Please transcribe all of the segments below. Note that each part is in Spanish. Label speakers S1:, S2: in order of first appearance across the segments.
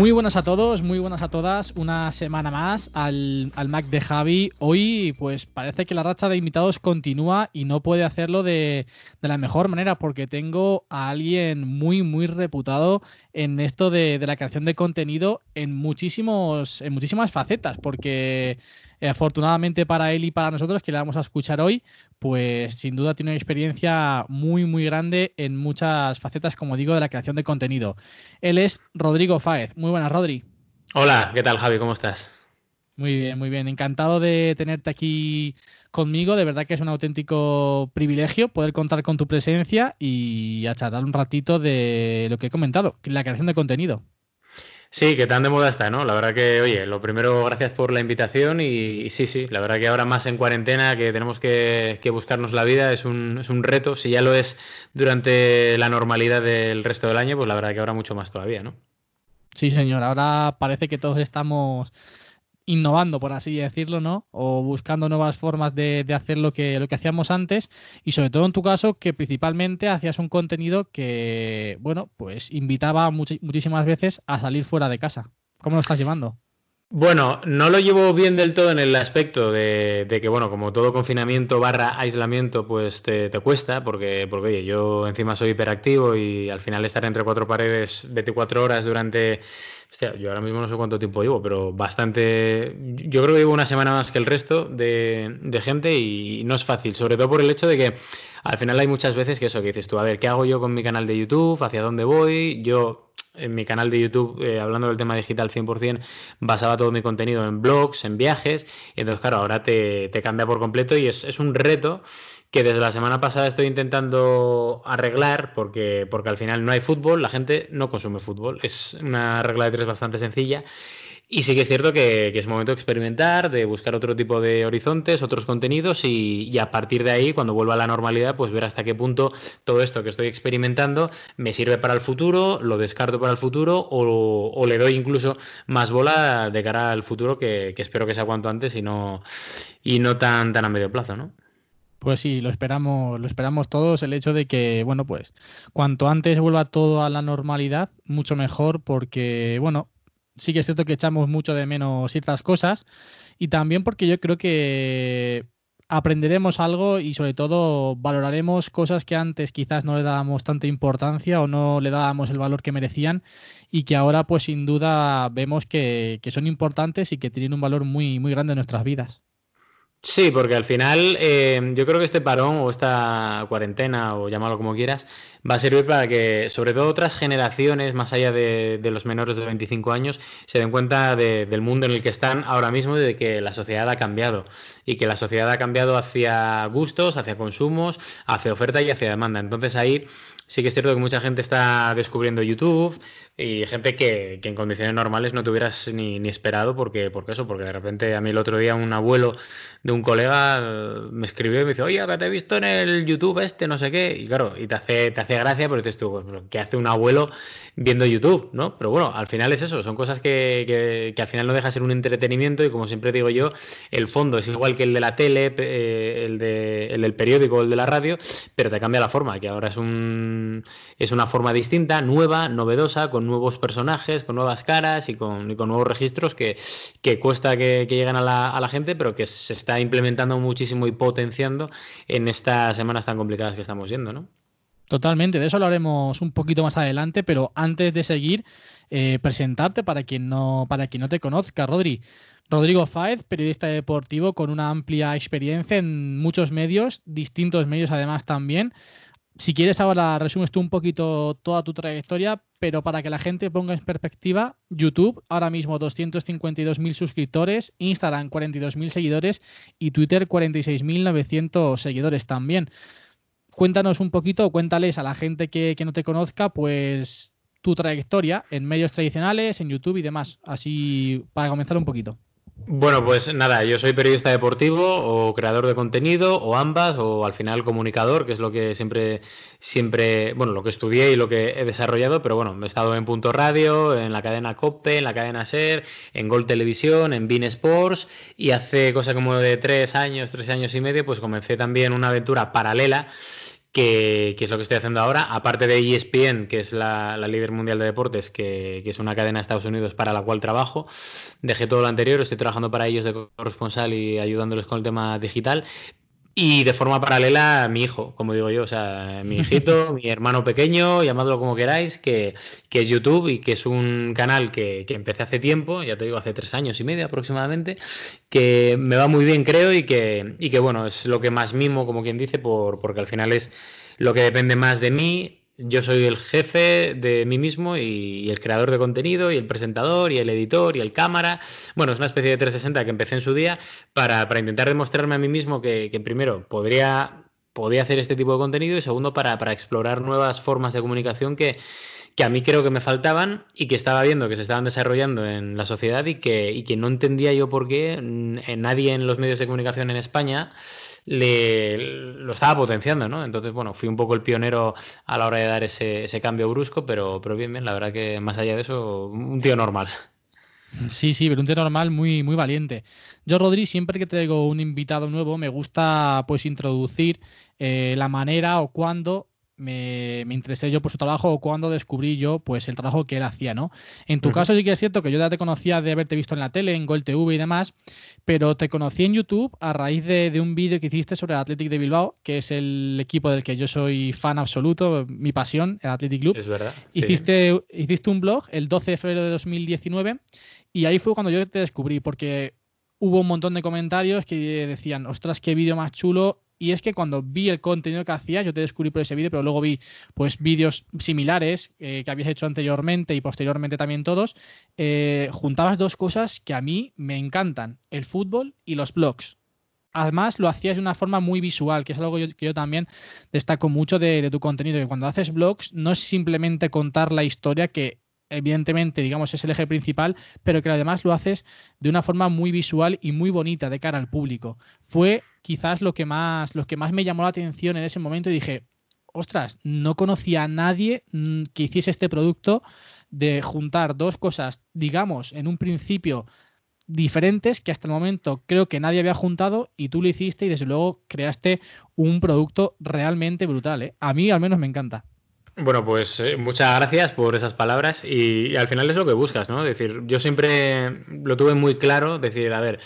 S1: Muy buenas a todos, muy buenas a todas. Una semana más al, Mac de Javi. Hoy, pues parece que la racha de invitados continúa y no puede hacerlo de, la mejor manera porque tengo a alguien muy, muy reputado en esto de, de la creación de contenido en, muchísimos, en muchísimas facetas. Porque eh, afortunadamente para él y para nosotros, que le vamos a escuchar hoy, pues sin duda tiene una experiencia muy, muy grande en muchas facetas, como digo, de la creación de contenido. Él es Rodrigo Fáez. Muy buenas, Rodri.
S2: Hola, ¿qué tal, Javi? ¿Cómo estás?
S1: Muy bien, muy bien. Encantado de tenerte aquí conmigo. De verdad que es un auténtico privilegio poder contar con tu presencia y a charlar un ratito de lo que he comentado, la creación de contenido.
S2: Sí, que tan de moda está, ¿no? La verdad que, oye, lo primero, gracias por la invitación y, sí, sí, la verdad que ahora más en cuarentena, que tenemos que, buscarnos la vida, es un, es un, reto. Si ya lo es durante la normalidad del resto del año, pues la verdad que ahora mucho más todavía, ¿no?
S1: Sí, señor, ahora parece que todos estamos innovando, por así decirlo, ¿no? O buscando nuevas formas de, hacer lo que, lo que hacíamos antes y sobre todo en tu caso que principalmente hacías un contenido que, bueno, pues invitaba muchísimas veces a salir fuera de casa. ¿Cómo lo estás llevando?
S2: Bueno, no lo llevo bien del todo en el aspecto de, que, bueno, como todo confinamiento barra aislamiento, pues te, cuesta, porque, porque, oye, yo encima soy hiperactivo y al final estar entre cuatro paredes 24 horas durante Hostia, yo ahora mismo no sé cuánto tiempo llevo, pero bastante. Yo creo que llevo una semana más que el resto de, gente y no es fácil, sobre todo por el hecho de que al final hay muchas veces que eso, que dices tú, a ver, ¿qué hago yo con mi canal de YouTube? ¿Hacia dónde voy? Yo en mi canal de YouTube, eh, hablando del tema digital 100%, basaba todo mi contenido en blogs, en viajes, y entonces, claro, ahora te, te cambia por completo y es, es un reto que desde la semana pasada estoy intentando arreglar porque, porque al final no hay fútbol, la gente no consume fútbol. Es una regla de tres bastante sencilla. Y sí que es cierto que, es momento de experimentar, de buscar otro tipo de horizontes, otros contenidos y, a partir de ahí, cuando vuelva a la normalidad, pues ver hasta qué punto todo esto que estoy experimentando me sirve para el futuro, lo descarto para el futuro o, le doy incluso más bola de cara al futuro que, que, espero que sea cuanto antes y no, y no tan, tan a medio plazo, ¿no?
S1: Pues sí, lo esperamos, lo esperamos todos. El hecho de que, bueno, pues cuanto antes vuelva todo a la normalidad, mucho mejor, porque, bueno, sí que es cierto que echamos mucho de menos ciertas cosas y también porque yo creo que aprenderemos algo y sobre todo valoraremos cosas que antes quizás no le dábamos tanta importancia o no le dábamos el valor que merecían y que ahora pues sin duda vemos que, que son importantes y que tienen un valor muy, muy grande en nuestras vidas.
S2: Sí, porque al final eh, yo creo que este parón o esta cuarentena o llamarlo como quieras va a servir para que sobre todo otras generaciones más allá de, los menores de 25 años se den cuenta del mundo en el que están ahora mismo y de que la sociedad ha cambiado y que la sociedad ha cambiado hacia gustos, hacia consumos, hacia oferta y hacia demanda. Entonces ahí sí que es cierto que mucha gente está descubriendo YouTube, y gente que, en condiciones normales no te hubieras ni, ni, esperado porque, porque eso, porque de repente a mí el otro día un abuelo un colega eh, me escribió y me dice, oye, que te he visto en el YouTube este, no sé qué, y claro, y te hace, te hace gracia, pero dices tú, pues, ¿qué hace un abuelo viendo YouTube? ¿no? Pero bueno, al final es eso, son cosas que, que, al final no deja de ser un entretenimiento y como siempre digo yo, el fondo es igual que el de la tele, eh, el, de, el del periódico, el de la radio, pero te cambia la forma, que ahora es, un, es una forma distinta, nueva, novedosa, con nuevos personajes, con nuevas caras y con, nuevos registros que, cuesta que, lleguen a la, gente, pero que se está implementando muchísimo y potenciando en estas semanas tan complicadas que estamos viendo, ¿no?
S1: Totalmente, de eso lo haremos un poquito más adelante, pero antes de seguir, eh, presentarte para quien no, para quien no te conozca, Rodri. Rodrigo Fáez, periodista deportivo con una amplia experiencia en muchos medios, distintos medios además también si quieres ahora resumes tú un poquito toda tu trayectoria, pero para que la gente ponga en perspectiva, YouTube ahora mismo 252.000 suscriptores, Instagram 42.000 seguidores y Twitter 46.900 seguidores también. Cuéntanos un poquito, cuéntales a la gente que, que no te conozca, pues tu trayectoria en medios tradicionales, en YouTube y demás, así para comenzar un poquito.
S2: Bueno, pues nada, yo soy periodista deportivo o creador de contenido o ambas o al final comunicador, que es lo que siempre, siempre, bueno, lo que estudié y lo que he desarrollado, pero bueno, he estado en Punto Radio, en la cadena COPE, en la cadena SER, en Gol Televisión, en Bean Sports y hace cosa como de tres años, tres años y medio, pues comencé también una aventura paralela que, es lo que estoy haciendo ahora, aparte de ESPN, que es la, líder mundial de deportes, que, que, es una cadena de Estados Unidos para la cual trabajo, dejé todo lo anterior, estoy trabajando para ellos de corresponsal y ayudándoles con el tema digital, y de forma paralela, mi hijo, como digo yo, o sea, mi hijito, mi hermano pequeño, llamadlo como queráis, que, es YouTube y que es un canal que, empecé hace tiempo, ya te digo, hace tres años y medio aproximadamente, que me va muy bien, creo, y que, y que bueno, es lo que más mimo, como quien dice, por, porque al final es lo que depende más de mí yo soy el jefe de mí mismo y, el creador de contenido y el presentador y el editor y el cámara. Bueno, es una especie de 360 que empecé en su día para, intentar demostrarme a mí mismo que, primero podría, podía hacer este tipo de contenido y segundo para, explorar nuevas formas de comunicación que, que, a mí creo que me faltaban y que estaba viendo que se estaban desarrollando en la sociedad y que, y que no entendía yo por qué nadie en los medios de comunicación en España le, lo estaba potenciando, ¿no? Entonces, bueno, fui un poco el pionero a la hora de dar ese, cambio brusco, pero, pero bien, bien, la verdad que más allá de eso, un tío normal.
S1: Sí, sí, pero un tío normal muy, muy valiente. Yo, Rodri, siempre que traigo un invitado nuevo, me gusta pues introducir eh, la manera o cuándo me, interesé yo por su trabajo o cuando descubrí yo pues el trabajo que él hacía, ¿no? En tu caso sí que es cierto que yo ya te conocía de haberte visto en la tele, en Gol TV y demás, pero te conocí en YouTube a raíz de, un vídeo que hiciste sobre el Athletic de Bilbao, que es el equipo del que yo soy fan absoluto, mi pasión, el Athletic Club.
S2: Es verdad.
S1: Hiciste, hiciste un blog el 12 de febrero de 2019 y ahí fue cuando yo te descubrí, porque hubo un montón de comentarios que decían, ostras, qué vídeo más chulo, y es que cuando vi el contenido que hacías, yo te descubrí por ese vídeo, pero luego vi pues vídeos similares eh, que habías hecho anteriormente y posteriormente también todos, eh, juntabas dos cosas que a mí me encantan, el fútbol y los blogs. Además, lo hacías de una forma muy visual, que es algo que yo, también destaco mucho de, de tu contenido, que cuando haces blogs no es simplemente contar la historia que evidentemente, digamos, es el eje principal, pero que además lo haces de una forma muy visual y muy bonita de cara al público. Fue quizás lo que más, lo que más me llamó la atención en ese momento y dije, ostras, no conocía a nadie mm, que hiciese este producto de juntar dos cosas, digamos, en un principio diferentes que hasta el momento creo que nadie había juntado y tú lo hiciste y desde luego creaste un producto realmente brutal. ¿eh? A mí al menos me encanta.
S2: Bueno, pues eh, muchas gracias por esas palabras y, al final es lo que buscas, ¿no? Es decir, yo siempre lo tuve muy claro, decir, a ver,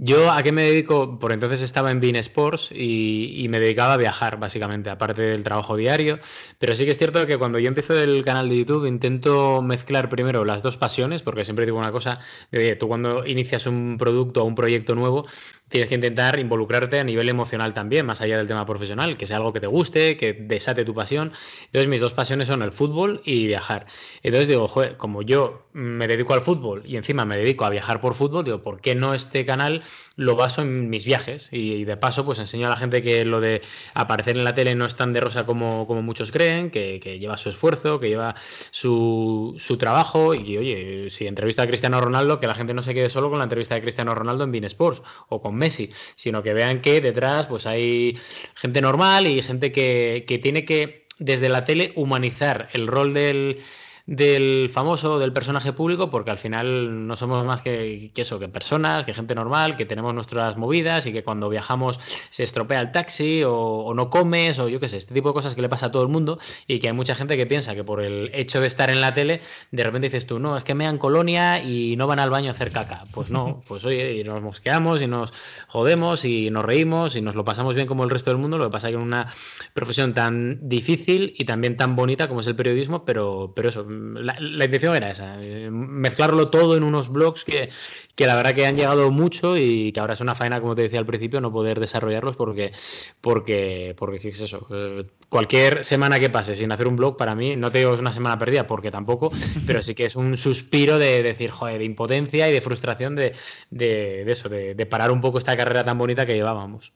S2: yo a qué me dedico, por entonces estaba en Bean Sports y, me dedicaba a viajar, básicamente, aparte del trabajo diario. Pero sí que es cierto que cuando yo empiezo el canal de YouTube intento mezclar primero las dos pasiones, porque siempre digo una cosa, de, oye, tú cuando inicias un producto o un proyecto nuevo, tienes que intentar involucrarte a nivel emocional también, más allá del tema profesional, que sea algo que te guste, que desate tu pasión. Entonces mis dos pasiones son el fútbol y viajar. Entonces digo, joder, como yo me dedico al fútbol y encima me dedico a viajar por fútbol, digo, ¿por qué no este canal lo baso en mis viajes? Y, de paso, pues enseño a la gente que lo de aparecer en la tele no es tan de rosa como, como muchos creen, que, lleva su esfuerzo, que lleva su, su trabajo y, oye, si entrevista a Cristiano Ronaldo, que la gente no se quede solo con la entrevista de Cristiano Ronaldo en Bean Sports o con Messi, sino que vean que detrás pues hay gente normal y gente que, que tiene que desde la tele humanizar el rol del, del famoso, del personaje público, porque al final no somos más que, eso, que personas, que gente normal, que tenemos nuestras movidas y que cuando viajamos se estropea el taxi o, no comes o yo qué sé, este tipo de cosas que le pasa a todo el mundo y que hay mucha gente que piensa que por el hecho de estar en la tele, de repente dices tú, no, es que me dan colonia y no van al baño a hacer caca. Pues no, pues oye, y nos mosqueamos y nos jodemos y nos reímos y nos lo pasamos bien como el resto del mundo, lo que pasa es que en una profesión tan difícil y también tan bonita como es el periodismo, pero, pero eso, la, intención era esa, eh, mezclarlo todo en unos blogs que, que, la verdad que han llegado mucho y que ahora es una faena, como te decía al principio, no poder desarrollarlos porque, porque, porque ¿qué es eso? Eh, cualquier semana que pase sin hacer un blog, para mí, no te digo es una semana perdida, porque tampoco, pero sí que es un suspiro de, decir, joder, de impotencia y de frustración de, de, de eso, de parar un poco esta carrera tan bonita que llevábamos.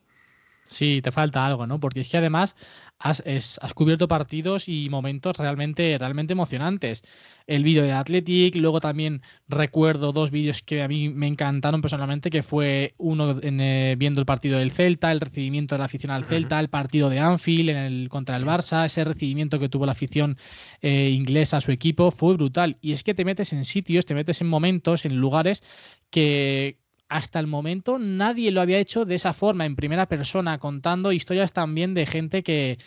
S1: Sí, te falta algo, ¿no? Porque es que además has, has cubierto partidos y momentos realmente, realmente emocionantes. El vídeo de Athletic, luego también recuerdo dos vídeos que a mí me encantaron personalmente, que fue uno eh, viendo el partido del Celta, el recibimiento de la afición al Celta, el partido de Anfield en el, contra el Barça, ese recibimiento que tuvo la afición eh, inglesa a su equipo, fue brutal. Y es que te metes en sitios, te metes en momentos, en lugares que, hasta el momento nadie lo había hecho de esa forma, en primera persona, contando historias también de gente que,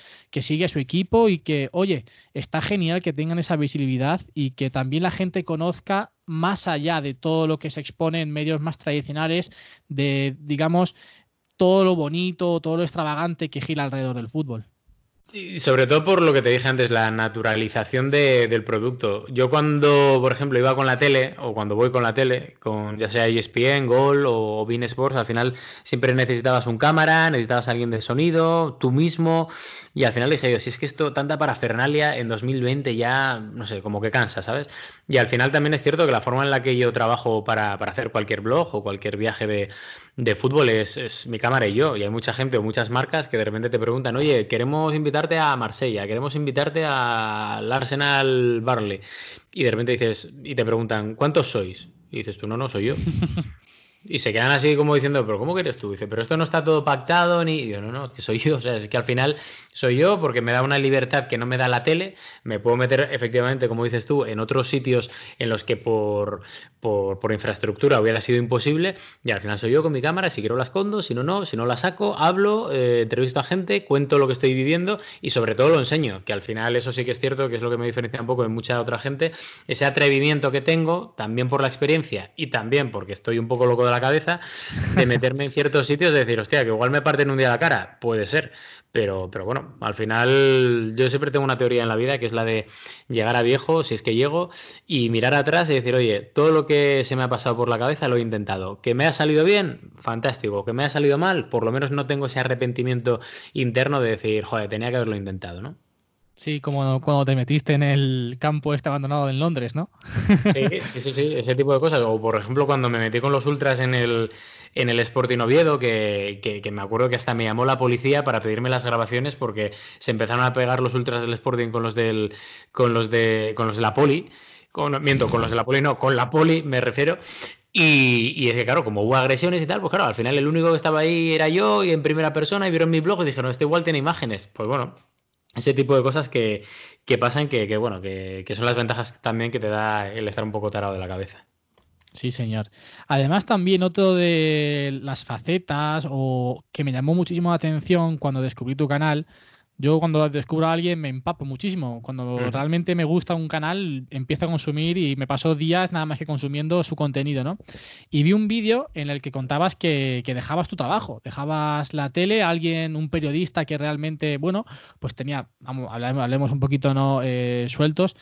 S1: sigue a su equipo y que, oye, está genial que tengan esa visibilidad y que también la gente conozca más allá de todo lo que se expone en medios más tradicionales, de, digamos, todo lo bonito, todo lo extravagante que gira alrededor del fútbol.
S2: Y sobre todo por lo que te dije antes, la naturalización del producto. Yo cuando, por ejemplo, iba con la tele, o cuando voy con la tele, con ya sea ESPN, Gol o Bean Sports, al final siempre necesitabas un cámara, necesitabas alguien de sonido, tú mismo, y al final dije yo, si es que esto, tanta parafernalia en 2020 ya, no sé, como que cansa, ¿sabes? Y al final también es cierto que la forma en la que yo trabajo para, para hacer cualquier blog o cualquier viaje de, de fútbol es, mi cámara y yo. Y hay mucha gente o muchas marcas que de repente te preguntan, oye, queremos invitarte a Marsella, queremos invitarte al Arsenal Barley. Y de repente dices, y te preguntan, ¿cuántos sois? Y dices tú, no, no, soy yo. Y se quedan así como diciendo, pero ¿cómo que eres tú? Dice, pero esto no está todo pactado ni... Y yo, no, no, que soy yo. O sea, es que al final soy yo porque me da una libertad que no me da la tele. Me puedo meter efectivamente, como dices tú, en otros sitios en los que por, por, infraestructura hubiera sido imposible. Y al final soy yo con mi cámara, si quiero la escondo, si no, no, si no la saco, hablo, eh, entrevisto a gente, cuento lo que estoy viviendo y sobre todo lo enseño, que al final eso sí que es cierto, que es lo que me diferencia un poco de mucha otra gente, ese atrevimiento que tengo, también por la experiencia y también porque estoy un poco loco de la cabeza, de meterme en ciertos sitios, de decir, hostia, que igual me parten un día la cara, puede ser, pero, pero bueno, al final yo siempre tengo una teoría en la vida que es la de llegar a viejo, si es que llego, y mirar atrás y decir, oye, todo lo que se me ha pasado por la cabeza lo he intentado. ¿Que me ha salido bien? Fantástico. ¿Que me ha salido mal? Por lo menos no tengo ese arrepentimiento interno de decir, joder, tenía que haberlo intentado, ¿no?
S1: Sí, como cuando te metiste en el campo este abandonado en Londres, ¿no?
S2: Sí, sí, sí, sí, ese tipo de cosas. O por ejemplo, cuando me metí con los ultras en el, en el Sporting Oviedo, que, que, me acuerdo que hasta me llamó la policía para pedirme las grabaciones porque se empezaron a pegar los ultras del Sporting con los del con los de con los de la poli. Con, miento, con los de la poli, no, con la poli me refiero. Y, y, es que, claro, como hubo agresiones y tal, pues claro, al final el único que estaba ahí era yo y en primera persona y vieron mi blog y dijeron, este igual tiene imágenes. Pues bueno, ese tipo de cosas que, que pasan que, que bueno, que, que, son las ventajas también que te da el estar un poco tarado de la cabeza.
S1: Sí, señor. Además, también otro de las facetas o que me llamó muchísimo la atención cuando descubrí tu canal. Yo cuando descubro a alguien me empapo muchísimo. Cuando realmente me gusta un canal, empiezo a consumir y me paso días nada más que consumiendo su contenido, ¿no? Y vi un vídeo en el que contabas que, dejabas tu trabajo, dejabas la tele, alguien, un periodista que realmente, bueno, pues tenía, vamos, hablemos, un poquito, ¿no? Eh, sueltos,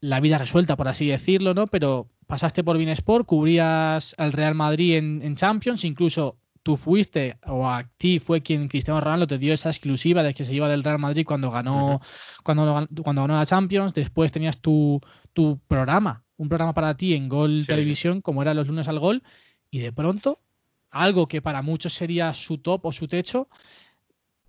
S1: la vida resuelta, por así decirlo, ¿no? Pero pasaste por Sport, cubrías al Real Madrid en, Champions, incluso tú fuiste o a ti fue quien Cristiano Ronaldo te dio esa exclusiva de que se iba del Real Madrid cuando ganó cuando, cuando ganó la Champions, después tenías tu, tu programa, un programa para ti en Gol Televisión como era los lunes al gol y de pronto algo que para muchos sería su top o su techo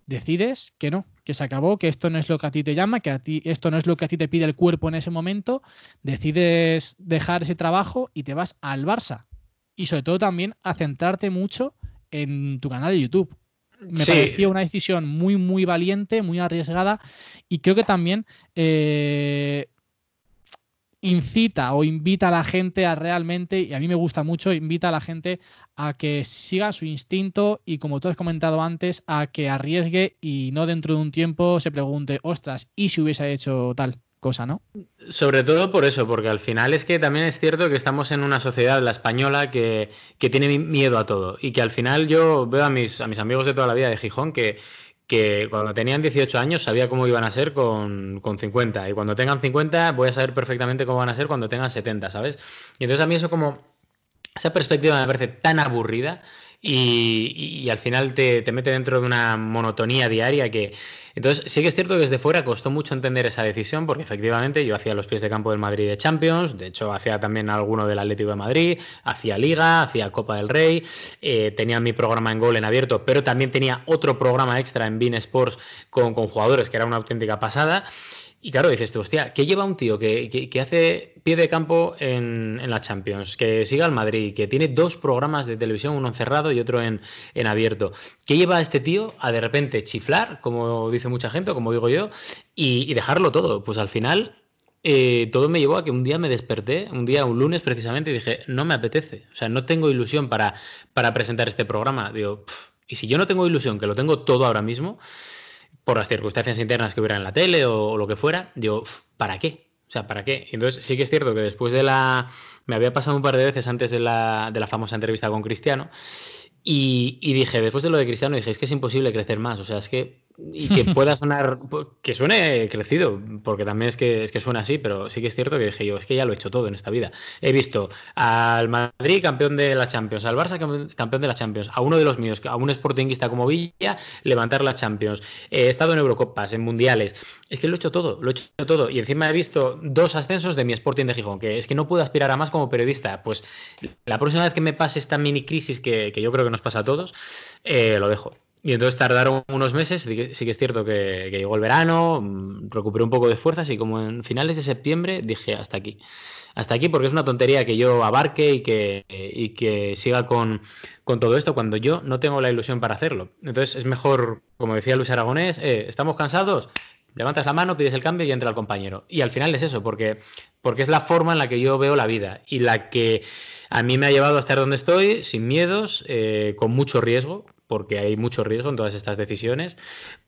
S1: decides que no, que se acabó, que esto no es lo que a ti te llama, que a ti esto no es lo que a ti te pide el cuerpo en ese momento, decides dejar ese trabajo y te vas al Barça. Y sobre todo también a centrarte mucho en tu canal de YouTube. Me pareció una decisión muy, muy valiente, muy arriesgada y creo que también eh, incita o invita a la gente a realmente, y a mí me gusta mucho, invita a la gente a que siga su instinto y como tú has comentado antes, a que arriesgue y no dentro de un tiempo se pregunte, ostras, ¿y si hubiese hecho tal? Cosa, ¿no?
S2: Sobre todo por eso, porque al final es que también es cierto que estamos en una sociedad, la española, que, que tiene miedo a todo y que al final yo veo a mis, a mis amigos de toda la vida de Gijón que, que cuando tenían 18 años sabía cómo iban a ser con, con, 50 y cuando tengan 50 voy a saber perfectamente cómo van a ser cuando tengan 70, ¿sabes? Y entonces a mí eso como, esa perspectiva me parece tan aburrida y, al final te, mete dentro de una monotonía diaria que... Entonces, sí que es cierto que desde fuera costó mucho entender esa decisión, porque efectivamente yo hacía los pies de campo del Madrid de Champions, de hecho hacía también alguno del Atlético de Madrid, hacía Liga, hacía Copa del Rey, eh, tenía mi programa en Gol en abierto, pero también tenía otro programa extra en Bean Sports con, con jugadores, que era una auténtica pasada. Y claro, dices tú, hostia, ¿qué lleva un tío que, hace pie de campo en, la Champions, que siga al Madrid, que tiene dos programas de televisión, uno cerrado y otro en, abierto? ¿Qué lleva a este tío a de repente chiflar, como dice mucha gente, como digo yo, y, dejarlo todo? Pues al final eh, todo me llevó a que un día me desperté, un día, un lunes precisamente, y dije, no me apetece, o sea, no tengo ilusión para presentar este programa. Digo, y si yo no tengo ilusión, que lo tengo todo ahora mismo, por las circunstancias internas que hubiera en la tele o, lo que fuera, digo, ¿para qué? O sea, ¿para qué? Entonces sí que es cierto que después de la... Me había pasado un par de veces antes de la, de la famosa entrevista con Cristiano y, y, dije, después de lo de Cristiano, dije, es que es imposible crecer más. O sea, es que y que pueda sonar, que suene crecido, porque también es que, es que suena así, pero sí que es cierto que dije yo, es que ya lo he hecho todo en esta vida. He visto al Madrid campeón de la Champions, al Barça campeón de la Champions, a uno de los míos, a un sportingista como Villa, levantar la Champions. He estado en Eurocopas, en Mundiales. Es que lo he hecho todo, lo he hecho todo. Y encima he visto dos ascensos de mi Sporting de Gijón, que es que no puedo aspirar a más como periodista. Pues la próxima vez que me pase esta mini crisis que, yo creo que nos pasa a todos, eh, lo dejo. Y entonces tardaron unos meses, sí que, es cierto que, llegó el verano, mm, recuperé un poco de fuerzas y como en finales de septiembre dije hasta aquí. Hasta aquí porque es una tontería que yo abarque y que, y que siga con, todo esto cuando yo no tengo la ilusión para hacerlo. Entonces es mejor, como decía Luis Aragonés, eh, ¿estamos cansados? Levantas la mano, pides el cambio y entra el compañero. Y al final es eso, porque, porque es la forma en la que yo veo la vida y la que a mí me ha llevado a estar donde estoy, sin miedos, eh, con mucho riesgo, porque hay mucho riesgo en todas estas decisiones,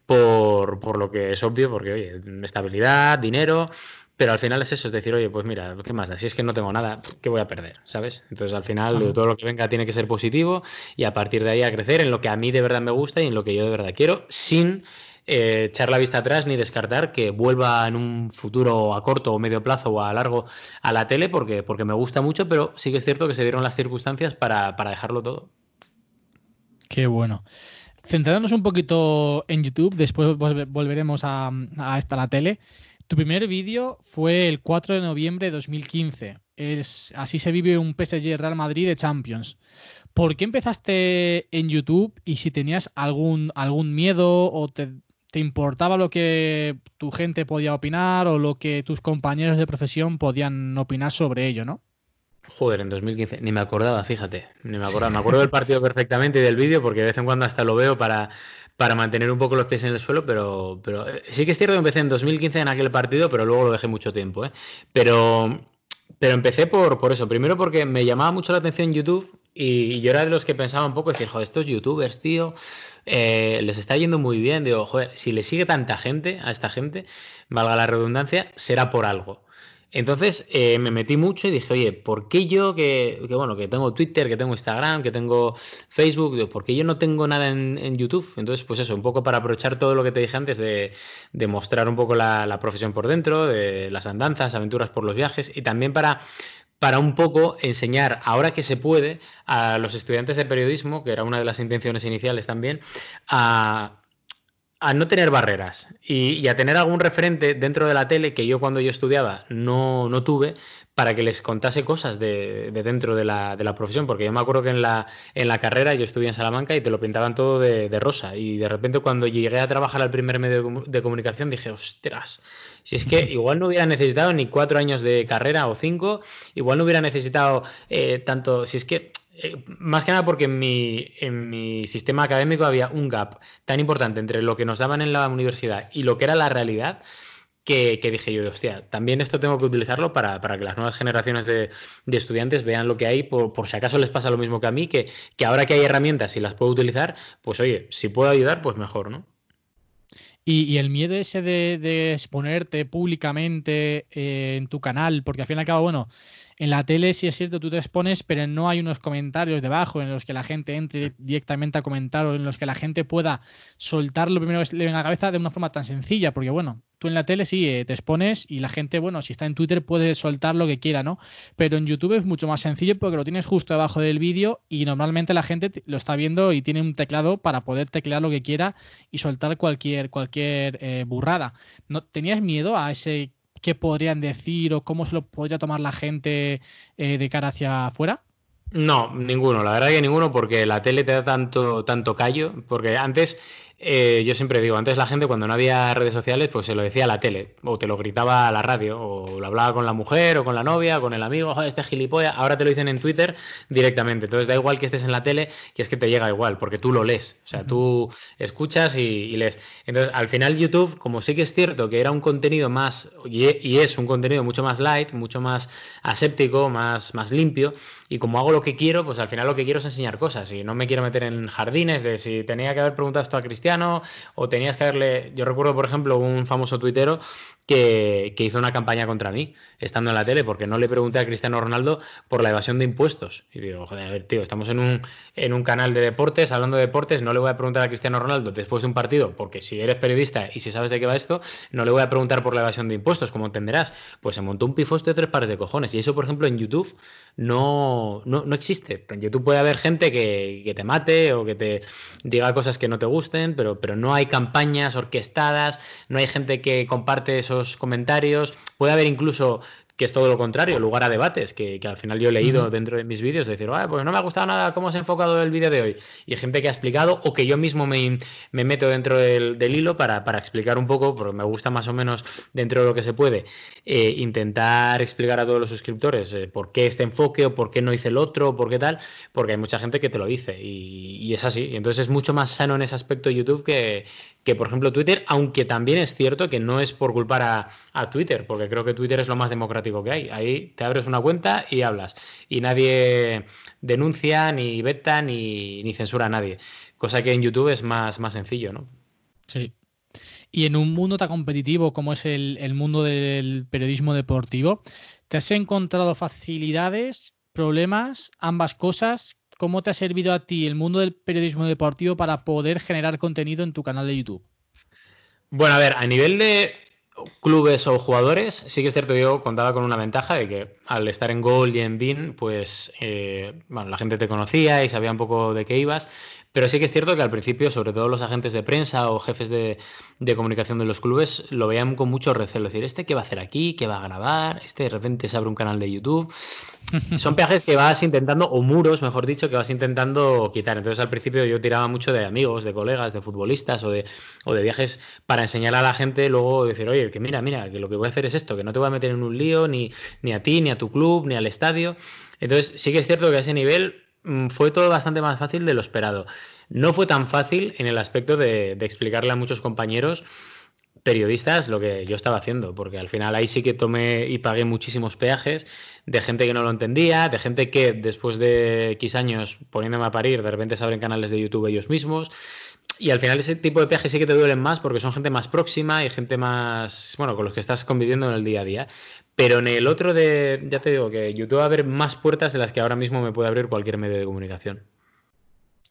S2: por, lo que es obvio, porque, oye, estabilidad, dinero, pero al final es eso, es decir, oye, pues mira, ¿qué más da? Si es que no tengo nada, ¿qué voy a perder? ¿Sabes? Entonces al final todo lo que venga tiene que ser positivo y a partir de ahí a crecer en lo que a mí de verdad me gusta y en lo que yo de verdad quiero, sin eh, echar la vista atrás ni descartar que vuelva en un futuro a corto o medio plazo o a largo a la tele porque, porque me gusta mucho, pero sí que es cierto que se dieron las circunstancias para, para dejarlo todo.
S1: Qué bueno. Centrándonos un poquito en YouTube, después volveremos a, a esta la tele. Tu primer vídeo fue el 4 de noviembre de 2015. Es, así se vive un PSG Real Madrid de Champions. ¿Por qué empezaste en YouTube y si tenías algún, algún miedo o te, te importaba lo que tu gente podía opinar o lo que tus compañeros de profesión podían opinar sobre ello, ¿no?
S2: Joder, en 2015, ni me acordaba, fíjate, ni me acordaba. Me acuerdo del partido perfectamente y del vídeo porque de vez en cuando hasta lo veo para, para mantener un poco los pies en el suelo, pero, pero eh, sí que es cierto que empecé en 2015 en aquel partido, pero luego lo dejé mucho tiempo. ¿eh? Pero, pero empecé por, por eso. Primero porque me llamaba mucho la atención YouTube y, yo era de los que pensaba un poco, decir, joder, estos youtubers, tío, eh, les está yendo muy bien. Digo, joder, si le sigue tanta gente a esta gente, valga la redundancia, será por algo. Entonces eh, me metí mucho y dije, oye, ¿por qué yo que, bueno, que tengo Twitter, que tengo Instagram, que tengo Facebook, ¿por qué yo no tengo nada en, YouTube? Entonces, pues eso, un poco para aprovechar todo lo que te dije antes de, mostrar un poco la, profesión por dentro, de las andanzas, aventuras por los viajes y también para para un poco enseñar, ahora que se puede, a los estudiantes de periodismo, que era una de las intenciones iniciales también, a, a no tener barreras y, a tener algún referente dentro de la tele que yo cuando yo estudiaba no, no tuve para que les contase cosas de, dentro de la, de la, profesión, porque yo me acuerdo que en la, en la carrera yo estudié en Salamanca y te lo pintaban todo de, rosa. Y de repente cuando llegué a trabajar al primer medio de comunicación dije, ostras, si es que igual no hubiera necesitado ni cuatro años de carrera o cinco, igual no hubiera necesitado eh, tanto, si es que eh, más que nada porque en mi, en mi sistema académico había un gap tan importante entre lo que nos daban en la universidad y lo que era la realidad. Que, dije yo, hostia, también esto tengo que utilizarlo para, que las nuevas generaciones de, estudiantes vean lo que hay, por, si acaso les pasa lo mismo que a mí, que, que ahora que hay herramientas y las puedo utilizar, pues oye, si puedo ayudar, pues mejor, ¿no?
S1: Y, el miedo ese de, exponerte públicamente eh, en tu canal, porque al fin y al cabo, bueno, En la tele sí es cierto, tú te expones, pero no hay unos comentarios debajo en los que la gente entre directamente a comentar o en los que la gente pueda soltar lo primero que le venga a la cabeza de una forma tan sencilla, porque bueno, tú en la tele sí eh, te expones y la gente, bueno, si está en Twitter puede soltar lo que quiera, ¿no? Pero en YouTube es mucho más sencillo porque lo tienes justo debajo del vídeo y normalmente la gente lo está viendo y tiene un teclado para poder teclear lo que quiera y soltar cualquier, cualquier eh, burrada. ¿No, ¿Tenías miedo a ese qué podrían decir o cómo se lo podría tomar la gente eh, de cara hacia afuera?
S2: No, ninguno, la verdad que ninguno, porque la tele te da tanto, tanto callo, porque antes eh, yo siempre digo, antes la gente cuando no había redes sociales, pues se lo decía a la tele, o te lo gritaba a la radio, o lo hablaba con la mujer, o con la novia, o con el amigo, Joder, este gilipollas, ahora te lo dicen en Twitter directamente. Entonces da igual que estés en la tele, que es que te llega igual, porque tú lo lees, o sea, tú escuchas y, lees. Entonces, al final YouTube, como sí que es cierto que era un contenido más, y, es un contenido mucho más light, mucho más aséptico, más, más limpio, y como hago lo que quiero, pues al final lo que quiero es enseñar cosas, y no me quiero meter en jardines de si tenía que haber preguntado esto a Cristian, o tenías que haberle. Yo recuerdo, por ejemplo, un famoso tuitero que, hizo una campaña contra mí, estando en la tele, porque no le pregunté a Cristiano Ronaldo por la evasión de impuestos. Y digo, joder, a ver, tío, estamos en un, en un canal de deportes, hablando de deportes, no le voy a preguntar a Cristiano Ronaldo después de un partido, porque si eres periodista y si sabes de qué va esto, no le voy a preguntar por la evasión de impuestos, como entenderás. Pues se montó un pifoste de tres pares de cojones. Y eso, por ejemplo, en YouTube no, no, no existe. En YouTube puede haber gente que, que te mate o que te diga cosas que no te gusten, pero, pero no hay campañas orquestadas, no hay gente que comparte esos comentarios. Puede haber incluso que es todo lo contrario, lugar a debates, que, al final yo he leído dentro de mis vídeos, decir, pues no me ha gustado nada cómo se ha enfocado el vídeo de hoy. Y hay gente que ha explicado, o que yo mismo me, meto dentro del, hilo para, explicar un poco, porque me gusta más o menos dentro de lo que se puede, eh, intentar explicar a todos los suscriptores eh, por qué este enfoque, o por qué no hice el otro, o por qué tal, porque hay mucha gente que te lo dice, y, y es así. Y entonces es mucho más sano en ese aspecto YouTube que, que por ejemplo Twitter, aunque también es cierto que no es por culpar a, Twitter, porque creo que Twitter es lo más democrático que hay. Ahí te abres una cuenta y hablas. Y nadie denuncia, ni veta, ni, censura a nadie. Cosa que en YouTube es más, más sencillo, ¿no?
S1: Sí. Y en un mundo tan competitivo como es el mundo del periodismo deportivo, ¿te has encontrado facilidades, problemas, ambas cosas? ¿Cómo te ha servido a ti el mundo del periodismo deportivo para poder generar contenido en tu canal de YouTube?
S2: Bueno, a ver, a nivel de clubes o jugadores, sí que es cierto, yo contaba con una ventaja de que al estar en Gol y en Bin, pues eh, bueno, la gente te conocía y sabía un poco de qué ibas, pero sí que es cierto que al principio, sobre todo los agentes de prensa o jefes de, comunicación de los clubes, lo veían con mucho recelo. Es decir, ¿este qué va a hacer aquí? ¿Qué va a grabar? ¿Este de repente se abre un canal de YouTube? Son peajes que vas intentando, o muros, mejor dicho, que vas intentando quitar. Entonces al principio yo tiraba mucho de amigos, de colegas, de futbolistas o de, o de viajes para enseñar a la gente, luego decir, oye, que mira, mira, que lo que voy a hacer es esto, que no te voy a meter en un lío ni, ni a ti, ni a tu club, ni al estadio. Entonces sí que es cierto que a ese nivel fue todo bastante más fácil de lo esperado. No fue tan fácil en el aspecto de, explicarle a muchos compañeros periodistas lo que yo estaba haciendo, porque al final ahí sí que tomé y pagué muchísimos peajes de gente que no lo entendía, de gente que después de X años poniéndome a parir, de repente se abren canales de YouTube ellos mismos. Y al final ese tipo de peajes sí que te duelen más porque son gente más próxima y gente más, bueno, con los que estás conviviendo en el día a día. Pero en el otro de, ya te digo, que YouTube va a abrir más puertas de las que ahora mismo me puede abrir cualquier medio de comunicación.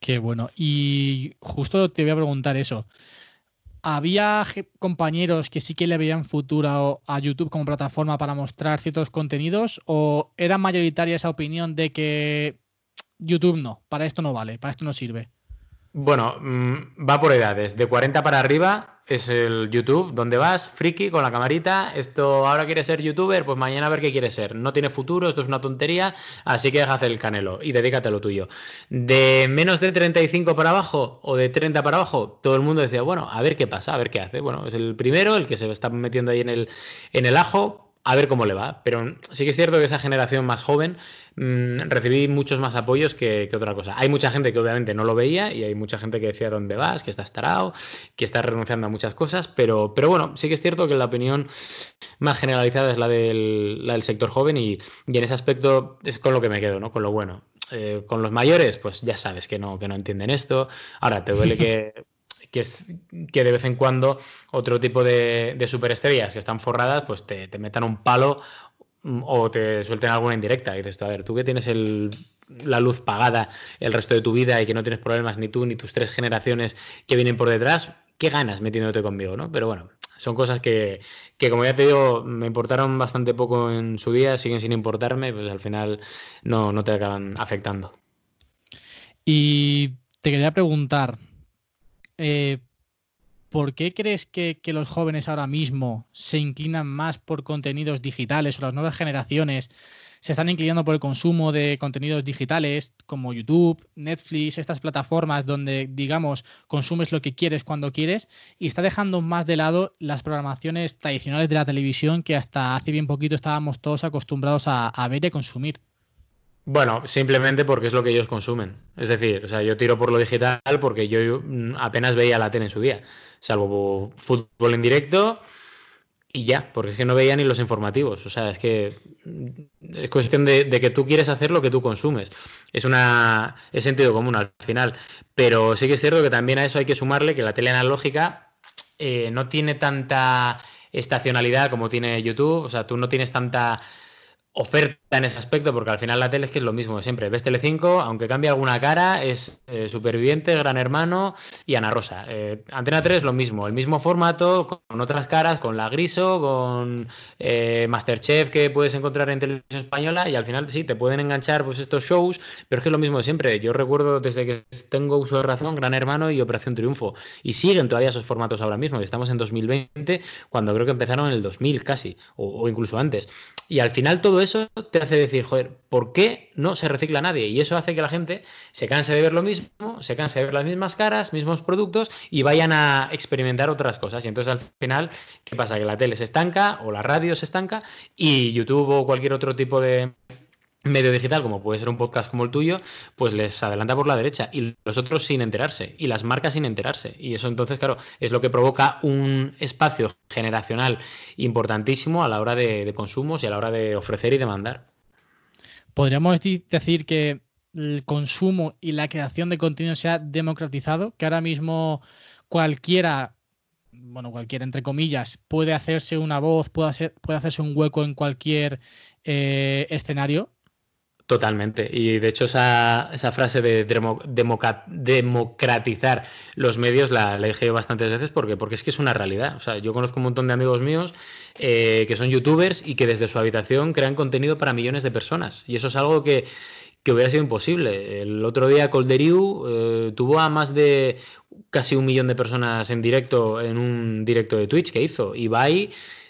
S1: Qué bueno. Y justo te voy a preguntar eso. ¿Había compañeros que sí que le veían futuro a YouTube como plataforma para mostrar ciertos contenidos? ¿O era mayoritaria esa opinión de que YouTube no, para esto no vale, para esto no sirve?
S2: Bueno, mm, va por edades. De 40 para arriba es el YouTube, donde vas, friki, con la camarita. Esto ahora quieres ser youtuber, pues mañana a ver qué quieres ser. No tiene futuro, esto es una tontería, así que hacer el canelo y dedícate a lo tuyo. De menos de 35 para abajo o de 30 para abajo, todo el mundo decía, bueno, a ver qué pasa, a ver qué hace. Bueno, es el primero, el que se está metiendo ahí en el, en el ajo a ver cómo le va. Pero sí que es cierto que esa generación más joven mm, recibí muchos más apoyos que, otra cosa. Hay mucha gente que obviamente no lo veía y hay mucha gente que decía dónde vas, que estás tarao, que estás renunciando a muchas cosas, pero, pero bueno, sí que es cierto que la opinión más generalizada es la del, la sector joven y, en ese aspecto es con lo que me quedo, ¿no? Con lo bueno. Eh, con los mayores, pues ya sabes que no, que no entienden esto. Ahora, te duele que que es que de vez en cuando otro tipo de, superestrellas que están forradas, pues te, metan un palo mm, o te suelten alguna indirecta. Y dices, a ver, tú que tienes la luz pagada el resto de tu vida y que no tienes problemas ni tú ni tus tres generaciones que vienen por detrás, ¿qué ganas metiéndote conmigo? ¿no? Pero bueno, son cosas que, como ya te digo, me importaron bastante poco en su día, siguen sin importarme, pues al final no, no te acaban afectando.
S1: Y te quería preguntar, eh, ¿por qué crees que, los jóvenes ahora mismo se inclinan más por contenidos digitales o las nuevas generaciones se están inclinando por el consumo de contenidos digitales como YouTube, Netflix, estas plataformas donde, digamos, consumes lo que quieres cuando quieres y está dejando más de lado las programaciones tradicionales de la televisión que hasta hace bien poquito estábamos todos acostumbrados a, a ver y a consumir?
S2: Bueno, simplemente porque es lo que ellos consumen. Es decir, o sea, yo tiro por lo digital porque yo apenas veía la tele en su día, salvo fútbol en directo y ya, porque es que no veía ni los informativos. O sea, es que es cuestión de, que tú quieres hacer lo que tú consumes. Es una es sentido común al final. Pero sí que es cierto que también a eso hay que sumarle que la tele analógica eh, no tiene tanta estacionalidad como tiene YouTube. O sea, tú no tienes tanta oferta en ese aspecto, porque al final la tele es que es lo mismo de siempre. Ves Telecinco, aunque cambie alguna cara, es eh, Superviviente, Gran Hermano y Ana Rosa. Eh, Antena 3 lo mismo, el mismo formato, con otras caras, con la Griso, con eh, Masterchef que puedes encontrar en televisión española y al final sí, te pueden enganchar pues estos shows, pero es que es lo mismo de siempre. Yo recuerdo desde que tengo uso de razón, Gran Hermano y Operación Triunfo. Y siguen todavía esos formatos ahora mismo. Estamos en 2020, cuando creo que empezaron en el 2000 casi, o, incluso antes. Y al final todo te hace decir, joder, ¿por qué no se recicla nadie? Y eso hace que la gente se canse de ver lo mismo, se canse de ver las mismas caras, mismos productos y vayan a experimentar otras cosas. Y entonces al final, ¿qué pasa? Que la tele se estanca o la radio se estanca y YouTube o cualquier otro tipo de medio digital, como puede ser un podcast como el tuyo, pues les adelanta por la derecha y los otros sin enterarse y las marcas sin enterarse. Y eso entonces, claro, es lo que provoca un espacio generacional importantísimo a la hora de, consumos y a la hora de ofrecer y demandar.
S1: Podríamos decir que el consumo y la creación de contenido se ha democratizado, que ahora mismo cualquiera bueno, cualquiera entre comillas, puede hacerse una voz, puede, hacer, puede hacerse un hueco en cualquier eh, escenario.
S2: Totalmente. Y de hecho esa, esa frase de democratizar los medios la, la, dije bastantes veces porque, porque es que es una realidad. O sea, yo conozco un montón de amigos míos eh, que son youtubers y que desde su habitación crean contenido para millones de personas. Y eso es algo que, que hubiera sido imposible. El otro día Colderiu eh, tuvo a más de casi un millón de personas en directo en un directo de Twitch que hizo. Ibai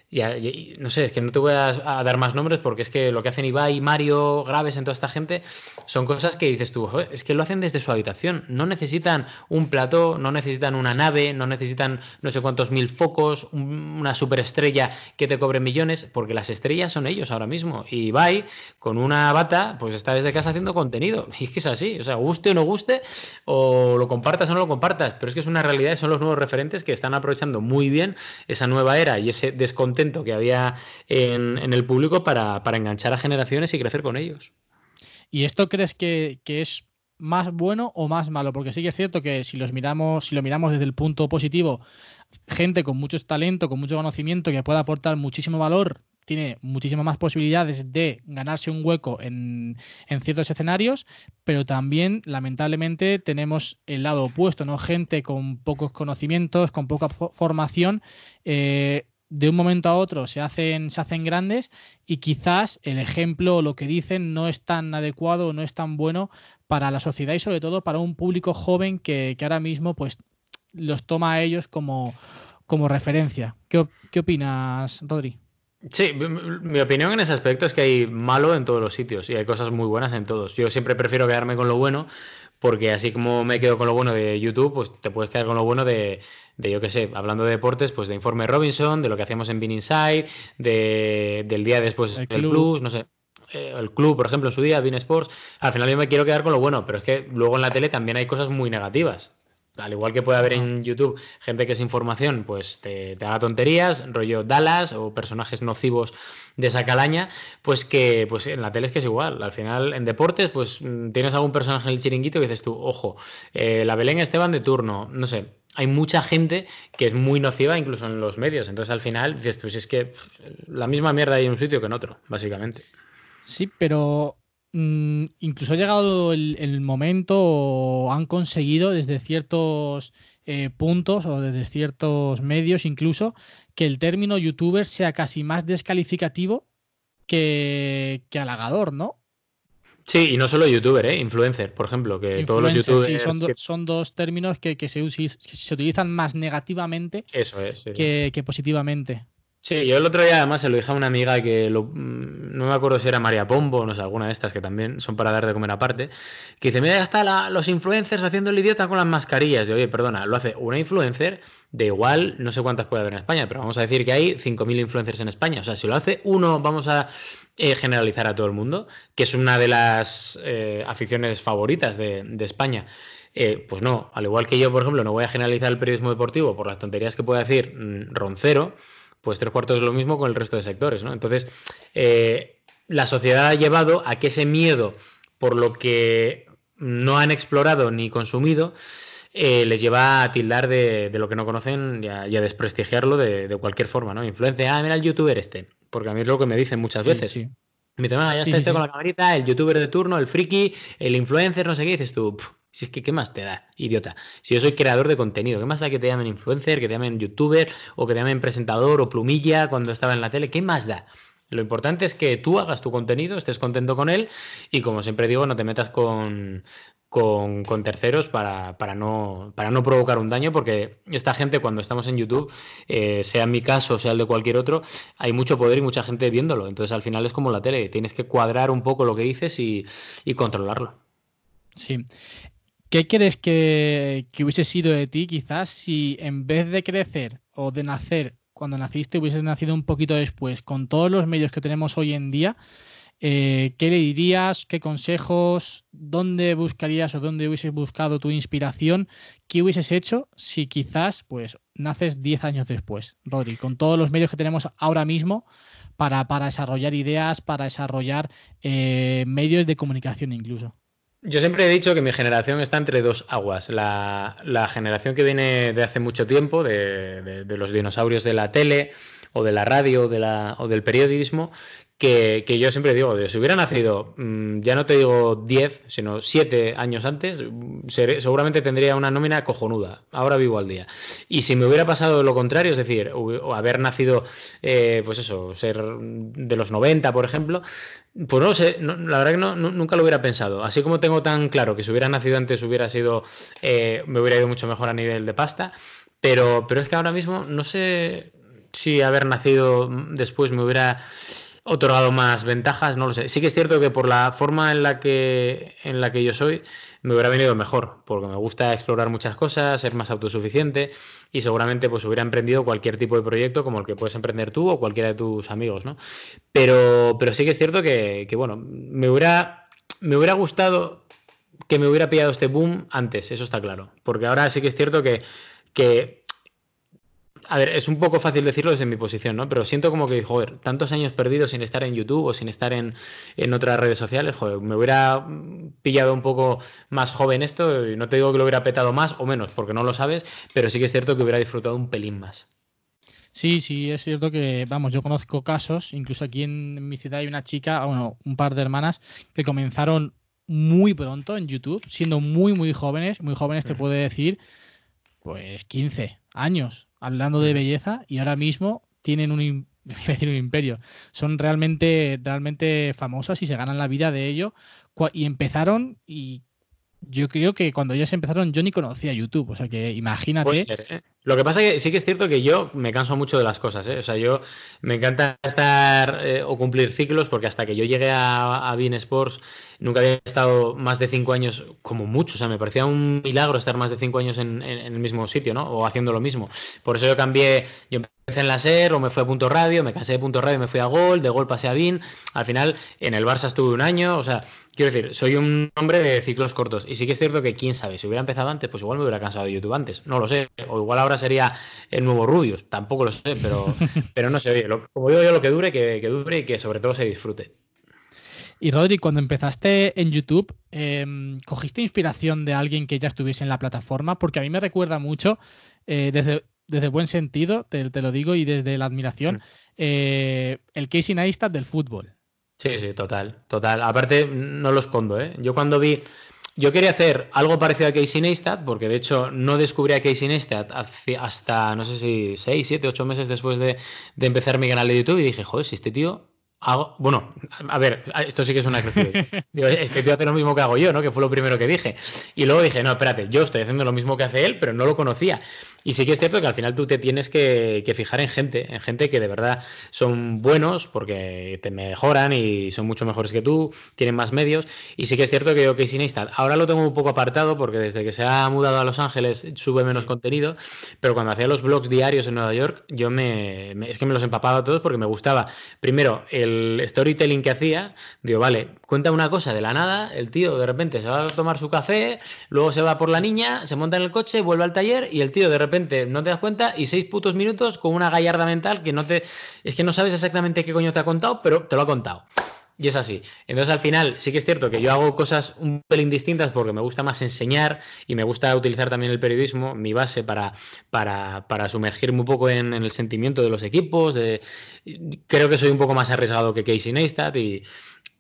S2: ya, no sé, es que no te voy a, dar más nombres porque es que lo que hacen Ibai, Mario, Graves, en toda esta gente, son cosas que dices tú, es que lo hacen desde su habitación. No necesitan un plató, no necesitan una nave, no necesitan no sé cuántos mil focos, una superestrella que te cobre millones, porque las estrellas son ellos ahora mismo. Y Ibai, con una bata, pues está desde casa haciendo contenido. Y es que es así, o sea, guste o no guste, o lo compartas o no lo compartas, pero es que es una realidad, son los nuevos referentes que están aprovechando muy bien esa nueva era y ese descontento que había en, el público para, enganchar a generaciones y crecer con ellos.
S1: ¿Y esto crees que, es más bueno o más malo? Porque sí que es cierto que si los miramos, si lo miramos desde el punto positivo, gente con mucho talento, con mucho conocimiento, que puede aportar muchísimo valor, tiene muchísimas más posibilidades de ganarse un hueco en, ciertos escenarios, pero también, lamentablemente, tenemos el lado opuesto, ¿no? Gente con pocos conocimientos, con poca formación, eh, de un momento a otro se hacen, se hacen grandes y quizás el ejemplo o lo que dicen no es tan adecuado o no es tan bueno para la sociedad y sobre todo para un público joven que, ahora mismo pues los toma a ellos como, como referencia. ¿Qué, ¿Qué, opinas, Rodri?
S2: Sí, mi opinión en ese aspecto es que hay malo en todos los sitios y hay cosas muy buenas en todos. Yo siempre prefiero quedarme con lo bueno porque así como me quedo con lo bueno de YouTube, pues te puedes quedar con lo bueno de, de yo qué sé, hablando de deportes, pues de Informe Robinson, de lo que hacíamos en Bean Inside, de, del día después del Plus, no sé. Eh, el club, por ejemplo, en su día, Bean Sports. Al final yo me quiero quedar con lo bueno, pero es que luego en la tele también hay cosas muy negativas. Al igual que puede haber en YouTube gente que es información, pues te, te, haga tonterías, rollo Dallas o personajes nocivos de esa calaña, pues que pues en la tele es que es igual. Al final, en deportes, pues mm, tienes algún personaje en el chiringuito que dices tú, ojo, eh, la Belén Esteban de turno, no sé, hay mucha gente que es muy nociva incluso en los medios. Entonces al final dices tú, si es que la misma mierda hay en un sitio que en otro, básicamente.
S1: Sí, pero mm, incluso ha llegado el, momento o han conseguido desde ciertos eh, puntos o desde ciertos medios incluso que el término youtuber sea casi más descalificativo que, que halagador, ¿no?
S2: Sí, y no solo youtuber, ¿eh? influencer, por ejemplo, que todos los youtubers. Sí,
S1: son, dos términos que, se, utilizan más negativamente
S2: Eso es,
S1: que, positivamente.
S2: Sí, yo el otro día además se lo dije a una amiga que mm, no me acuerdo si era María Pombo no sé, alguna de estas que también son para dar de comer aparte, que dice, mira, ya está los influencers haciendo el idiota con las mascarillas. Y oye, perdona, lo hace una influencer de igual, no sé cuántas puede haber en España, pero vamos a decir que hay 5.000 influencers en España. O sea, si lo hace uno, vamos a eh, generalizar a todo el mundo, que es una de las eh, aficiones favoritas de, España. Eh, pues no, al igual que yo, por ejemplo, no voy a generalizar el periodismo deportivo por las tonterías que puede decir mm, Roncero pues tres cuartos es lo mismo con el resto de sectores, ¿no? Entonces, eh, la sociedad ha llevado a que ese miedo por lo que no han explorado ni consumido, eh, les lleva a tildar de, lo que no conocen y a, desprestigiarlo de, cualquier forma, ¿no? Influencia, ah, mira el youtuber este, porque a mí es lo que me dicen muchas veces. Sí, Mi tema, ya está este con la camarita, el youtuber de turno, el friki, el influencer, no sé qué, dices tú, si es que, ¿qué más te da, idiota? Si yo soy creador de contenido, ¿qué más da que te llamen influencer, que te llamen youtuber, o que te llamen presentador o plumilla cuando estaba en la tele? ¿Qué más da? Lo importante es que tú hagas tu contenido, estés contento con él y como siempre digo, no te metas con, con, terceros para, para, no, para no provocar un daño, porque esta gente cuando estamos en YouTube, eh, sea en mi caso, sea el de cualquier otro, hay mucho poder y mucha gente viéndolo. Entonces al final es como la tele, tienes que cuadrar un poco lo que dices y, y controlarlo.
S1: Sí. ¿Qué crees que, hubiese sido de ti quizás si en vez de crecer o de nacer cuando naciste hubieses nacido un poquito después, con todos los medios que tenemos hoy en día, eh, ¿qué le dirías? ¿Qué consejos? ¿Dónde buscarías o dónde hubieses buscado tu inspiración? ¿Qué hubieses hecho si quizás pues naces 10 años después, Rodri, con todos los medios que tenemos ahora mismo para, desarrollar ideas, para desarrollar eh, medios de comunicación incluso?
S2: Yo siempre he dicho que mi generación está entre dos aguas. La, generación que viene de hace mucho tiempo, de, los dinosaurios de la tele o de la radio o del periodismo, que, yo siempre digo, si hubiera nacido, mm, ya no te digo 10, sino 7 años antes, seguramente tendría una nómina cojonuda. Ahora vivo al día. Y si me hubiera pasado lo contrario, es decir, haber nacido, eh, pues eso, ser de los 90, por ejemplo, pues no sé, la verdad que nunca lo hubiera pensado. Así como tengo tan claro que si hubiera nacido antes hubiera sido, eh, me hubiera ido mucho mejor a nivel de pasta, pero, pero es que ahora mismo no sé si haber nacido después me hubiera otorgado más ventajas, no lo sé. Sí que es cierto que por la forma en la que, en la que yo soy, me hubiera venido mejor, porque me gusta explorar muchas cosas, ser más autosuficiente y seguramente pues hubiera emprendido cualquier tipo de proyecto como el que puedes emprender tú o cualquiera de tus amigos, ¿no? Pero, pero sí que es cierto que, bueno, me hubiera, me hubiera gustado que me hubiera pillado este boom antes, eso está claro, porque ahora sí que es cierto que, que a ver, es un poco fácil decirlo desde mi posición, ¿no? Pero siento como que, joder, tantos años perdidos sin estar en YouTube o sin estar en, otras redes sociales, joder, me hubiera pillado un poco más joven esto y no te digo que lo hubiera petado más o menos, porque no lo sabes, pero sí que es cierto que hubiera disfrutado un pelín más.
S1: Sí, sí, es cierto que, vamos, yo conozco casos, incluso aquí en mi ciudad hay una chica, bueno, un par de hermanas que comenzaron muy pronto en YouTube, siendo muy, muy jóvenes, muy jóvenes te puedo decir, pues 15 años, hablando de belleza y ahora mismo tienen un, un imperio. Son realmente, realmente famosas y se ganan la vida de ello. Y empezaron y yo creo que cuando ellas empezaron yo ni conocía YouTube, o sea que imagínate.
S2: ¿eh? Lo que pasa es que sí que es cierto que yo me canso mucho de las cosas, ¿eh? o sea, yo me encanta estar eh, o cumplir ciclos porque hasta que yo llegué a, a Bean Sports nunca había estado más de cinco años como mucho, o sea, me parecía un milagro estar más de cinco años en, el mismo sitio, ¿no? O haciendo lo mismo. Por eso yo cambié, en la SER o me fui a Punto Radio, me casé de Punto Radio, me fui a Gol, de Gol pasé a Bean, al final en el Barça estuve un año, o sea, Quiero decir, soy un hombre de ciclos cortos. Y sí que es cierto que, quién sabe, si hubiera empezado antes, pues igual me hubiera cansado de YouTube antes. No lo sé. O igual ahora sería el nuevo Rubius. Tampoco lo sé, pero, pero no sé. Oye, como digo yo, lo que dure, que, dure y que sobre todo se disfrute.
S1: Y Rodri, cuando empezaste en YouTube, em, ¿cogiste inspiración de alguien que ya estuviese en la plataforma? Porque a mí me recuerda mucho, eh, desde, desde buen sentido, te, lo digo, y desde la admiración, mm. eh, el Casey Neistat del fútbol.
S2: Sí, sí, total, total. Aparte, no lo escondo, ¿eh? Yo cuando vi yo quería hacer algo parecido a Casey Neistat, porque de hecho no descubrí a Casey Neistat hasta, no sé si 6, 7, 8 meses después de, de empezar mi canal de YouTube y dije, joder, si este tío bueno, a ver, esto sí que es una Digo, este tío hace lo mismo que hago yo, ¿no? Que fue lo primero que dije. Y luego dije, no, espérate, yo estoy haciendo lo mismo que hace él, pero no lo conocía. Y sí que es cierto que al final tú te tienes que, fijar en gente, en gente que de verdad son buenos porque te mejoran y son mucho mejores que tú, tienen más medios. Y sí que es cierto que yo Casey Neistat, ahora lo tengo un poco apartado porque desde que se ha mudado a Los Ángeles sube menos contenido, pero cuando hacía los blogs diarios en Nueva York, yo me, es que me los empapaba todos porque me gustaba, primero, el el storytelling que hacía, digo, vale, cuenta una cosa de la nada, el tío de repente se va a tomar su café, luego se va por la niña, se monta en el coche, vuelve al taller y el tío de repente no te das cuenta y seis putos minutos con una gallarda mental que no te... Es que no sabes exactamente qué coño te ha contado, pero te lo ha contado. Y es así. Entonces, al final, sí que es cierto que yo hago cosas un pelín distintas porque me gusta más enseñar y me gusta utilizar también el periodismo, mi base, para, para, sumergirme un poco en, el sentimiento de los equipos. creo que soy un poco más arriesgado que Casey Neistat y,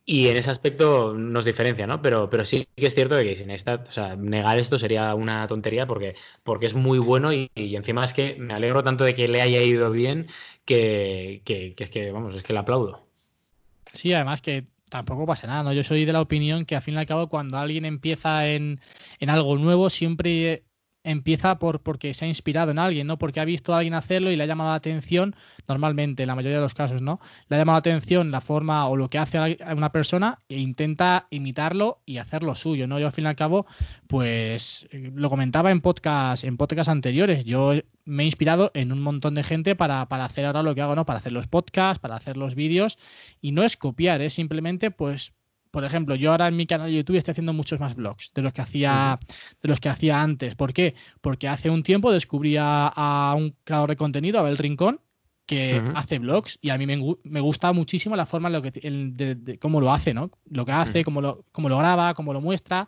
S2: y en ese aspecto nos diferencia, ¿no? Pero, pero sí que es cierto que Casey Neistat, o sea, negar esto sería una tontería porque, porque es muy bueno y, encima es que me alegro tanto de que le haya ido bien que, que es que, vamos, es que le aplaudo.
S1: Sí, además que tampoco pasa nada, ¿no? Yo soy de la opinión que al fin y al cabo cuando alguien empieza en, en algo nuevo siempre empieza por porque se ha inspirado en alguien, ¿no? Porque ha visto a alguien hacerlo y le ha llamado la atención, normalmente, en la mayoría de los casos, ¿no? Le ha llamado la atención la forma o lo que hace una persona e intenta imitarlo y hacerlo suyo, ¿no? Yo al fin y al cabo, pues lo comentaba en podcast, en podcast anteriores. Yo me he inspirado en un montón de gente para, para hacer ahora lo que hago, ¿no? Para hacer los podcasts, para hacer los vídeos. Y no es copiar, es simplemente, pues, por ejemplo, yo ahora en mi canal de YouTube estoy haciendo muchos más vlogs de los que hacía, de los que hacía antes. ¿Por qué? Porque hace un tiempo descubrí a, un creador de contenido, Abel Rincón, que hace vlogs y a mí me, gusta muchísimo la forma en lo que, de, cómo lo hace, ¿no? Lo que hace, cómo, lo, cómo lo graba, cómo lo muestra.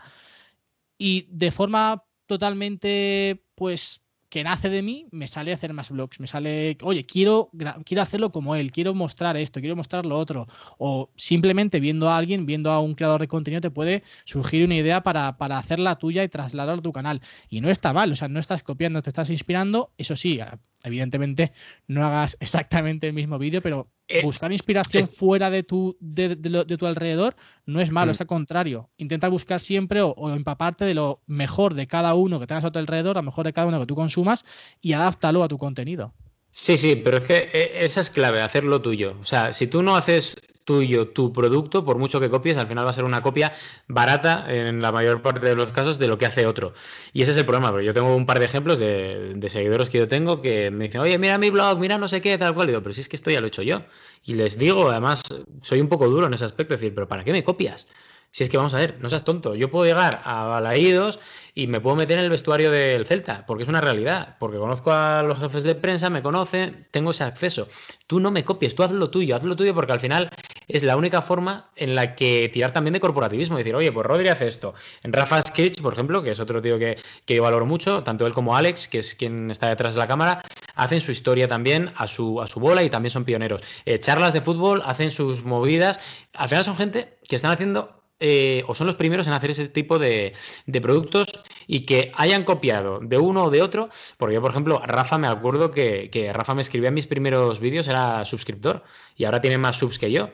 S1: Y de forma totalmente, pues, que nace de mí, me sale hacer más vlogs, me sale, oye, quiero, quiero hacerlo como él, quiero mostrar esto, quiero mostrar lo otro, o simplemente viendo a alguien, viendo a un creador de contenido, te puede surgir una idea para, para hacerla tuya y trasladarla a tu canal. Y no está mal, o sea, no estás copiando, te estás inspirando, eso sí, evidentemente no hagas exactamente el mismo vídeo, pero eh, buscar inspiración fuera de tu, de, tu alrededor no es malo, mm. es al contrario. Intenta buscar siempre o, empaparte de lo mejor de cada uno que tengas a tu alrededor, a lo mejor de cada uno que tú consumas y adáptalo a tu contenido.
S2: Sí, sí, pero es que eh, esa es clave, hacerlo tuyo. O sea, si tú no haces tuyo tu producto, por mucho que copies, al final va a ser una copia barata en la mayor parte de los casos de lo que hace otro. Y ese es el problema, pero yo tengo un par de ejemplos de, seguidores que yo tengo que me dicen, oye, mira mi blog, mira no sé qué, tal cual. Y digo, pero si es que esto ya lo he hecho yo. Y les digo, además, soy un poco duro en ese aspecto, decir, pero ¿para qué me copias? Si es que vamos a ver, no seas tonto. Yo puedo llegar a Balaídos y me puedo meter en el vestuario del Celta, porque es una realidad. Porque conozco a los jefes de prensa, me conocen, tengo ese acceso. Tú no me copies, tú haz lo tuyo, haz lo tuyo, porque al final es la única forma en la que tirar también de corporativismo. Decir, oye, pues Rodri hace esto. En Rafa Skritch, por ejemplo, que es otro tío que, yo valoro mucho, tanto él como Alex, que es quien está detrás de la cámara, hacen su historia también a su, a su bola y también son pioneros. Eh, charlas de fútbol, hacen sus movidas. Al final son gente que están haciendo eh, o son los primeros en hacer ese tipo de, productos y que hayan copiado de uno o de otro, porque yo, por ejemplo, Rafa me acuerdo que, Rafa me escribía en mis primeros vídeos, era suscriptor y ahora tiene más subs que yo.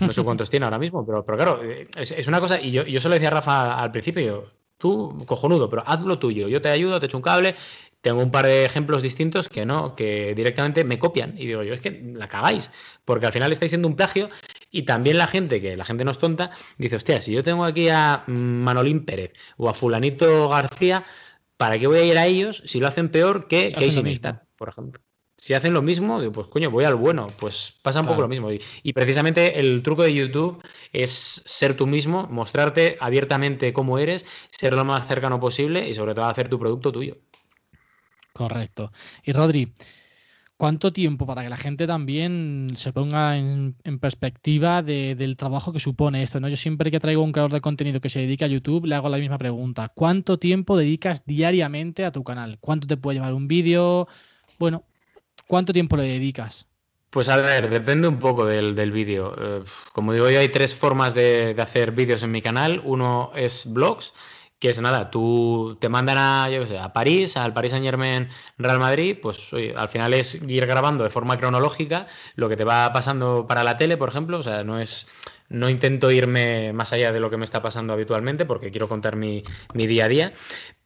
S2: No sé cuántos tiene ahora mismo, pero, pero claro, eh, es, una cosa, y yo, yo solo decía a Rafa al principio, tú, cojonudo, pero haz lo tuyo, yo te ayudo, te echo un cable, tengo un par de ejemplos distintos que no, que directamente me copian. Y digo yo, es que la cagáis, porque al final estáis siendo un plagio. Y también la gente, que la gente no es tonta, dice, hostia, si yo tengo aquí a Manolín Pérez o a Fulanito García, ¿para qué voy a ir a ellos si lo hacen peor que Casey Neistat, por ejemplo? Si hacen lo mismo, pues coño, voy al bueno. Pues pasa un poco lo mismo. y, precisamente el truco de YouTube es ser tú mismo, mostrarte abiertamente cómo eres, ser lo más cercano posible y sobre todo hacer tu producto tuyo.
S1: Correcto. Y Rodri, ¿Cuánto tiempo para que la gente también se ponga en, perspectiva del trabajo que supone esto? ¿no? Yo siempre que traigo un creador de contenido que se dedica a YouTube, le hago la misma pregunta. ¿Cuánto tiempo dedicas diariamente a tu canal? ¿Cuánto te puede llevar un vídeo? Bueno, ¿cuánto tiempo le dedicas?
S2: Pues a ver, depende un poco del, vídeo. Eh, como digo, yo hay tres formas de, de hacer vídeos en mi canal. Uno es blogs que es nada, tú te mandan a, a París, al Paris Saint Germain Real Madrid, pues al final es ir grabando de forma cronológica lo que te va pasando para la tele, por ejemplo, o sea, no es, no intento irme más allá de lo que me está pasando habitualmente porque quiero contar mi, mi día a día,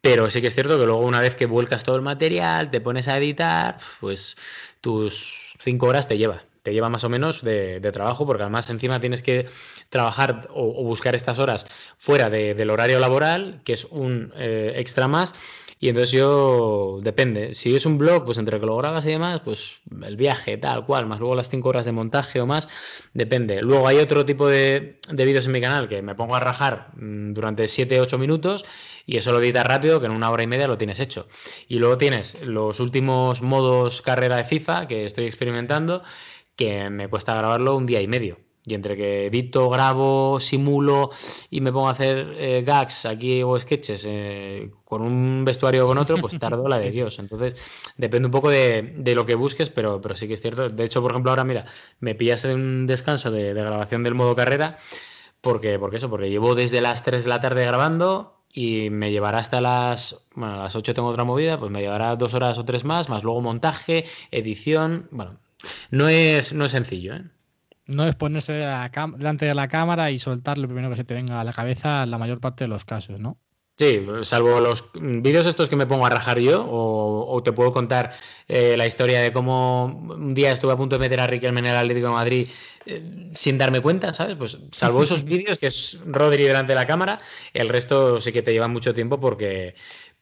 S2: pero sí que es cierto que luego una vez que vuelcas todo el material, te pones a editar, pues tus cinco horas te lleva lleva más o menos de, trabajo, porque además encima tienes que trabajar o, buscar estas horas fuera del horario laboral, que es un eh, extra más. Y entonces yo, depende, si es un blog, pues entre que lo grabas y demás, pues el viaje, tal cual, más luego las cinco horas de montaje o más, depende. Luego hay otro tipo de, de vídeos en mi canal que me pongo a rajar mm, durante 7-8 minutos y eso lo editas rápido, que en una hora y media lo tienes hecho. Y luego tienes los últimos modos carrera de FIFA que estoy experimentando que me cuesta grabarlo un día y medio. Y entre que edito, grabo, simulo y me pongo a hacer eh, gags aquí o sketches eh, con un vestuario o con otro, pues tardo la de Dios. Entonces, depende un poco de, lo que busques, pero, pero sí que es cierto. De hecho, por ejemplo, ahora mira, me pillas en un descanso de, grabación del modo carrera, porque, porque eso, porque llevo desde las 3 de la tarde grabando y me llevará hasta las, bueno, a las 8 tengo otra movida, pues me llevará dos horas o tres más, más luego montaje, edición, bueno, no es, no es sencillo, ¿eh?
S1: No es ponerse delante de la cámara y soltar lo primero que se te venga a la cabeza en la mayor parte de los casos, ¿no?
S2: Sí, salvo los vídeos estos que me pongo a rajar yo, o, te puedo contar eh, la historia de cómo un día estuve a punto de meter a Riquelme en el Atlético de Madrid eh, sin darme cuenta, ¿sabes? Pues salvo esos vídeos que es Rodri delante de la cámara, el resto sí que te lleva mucho tiempo porque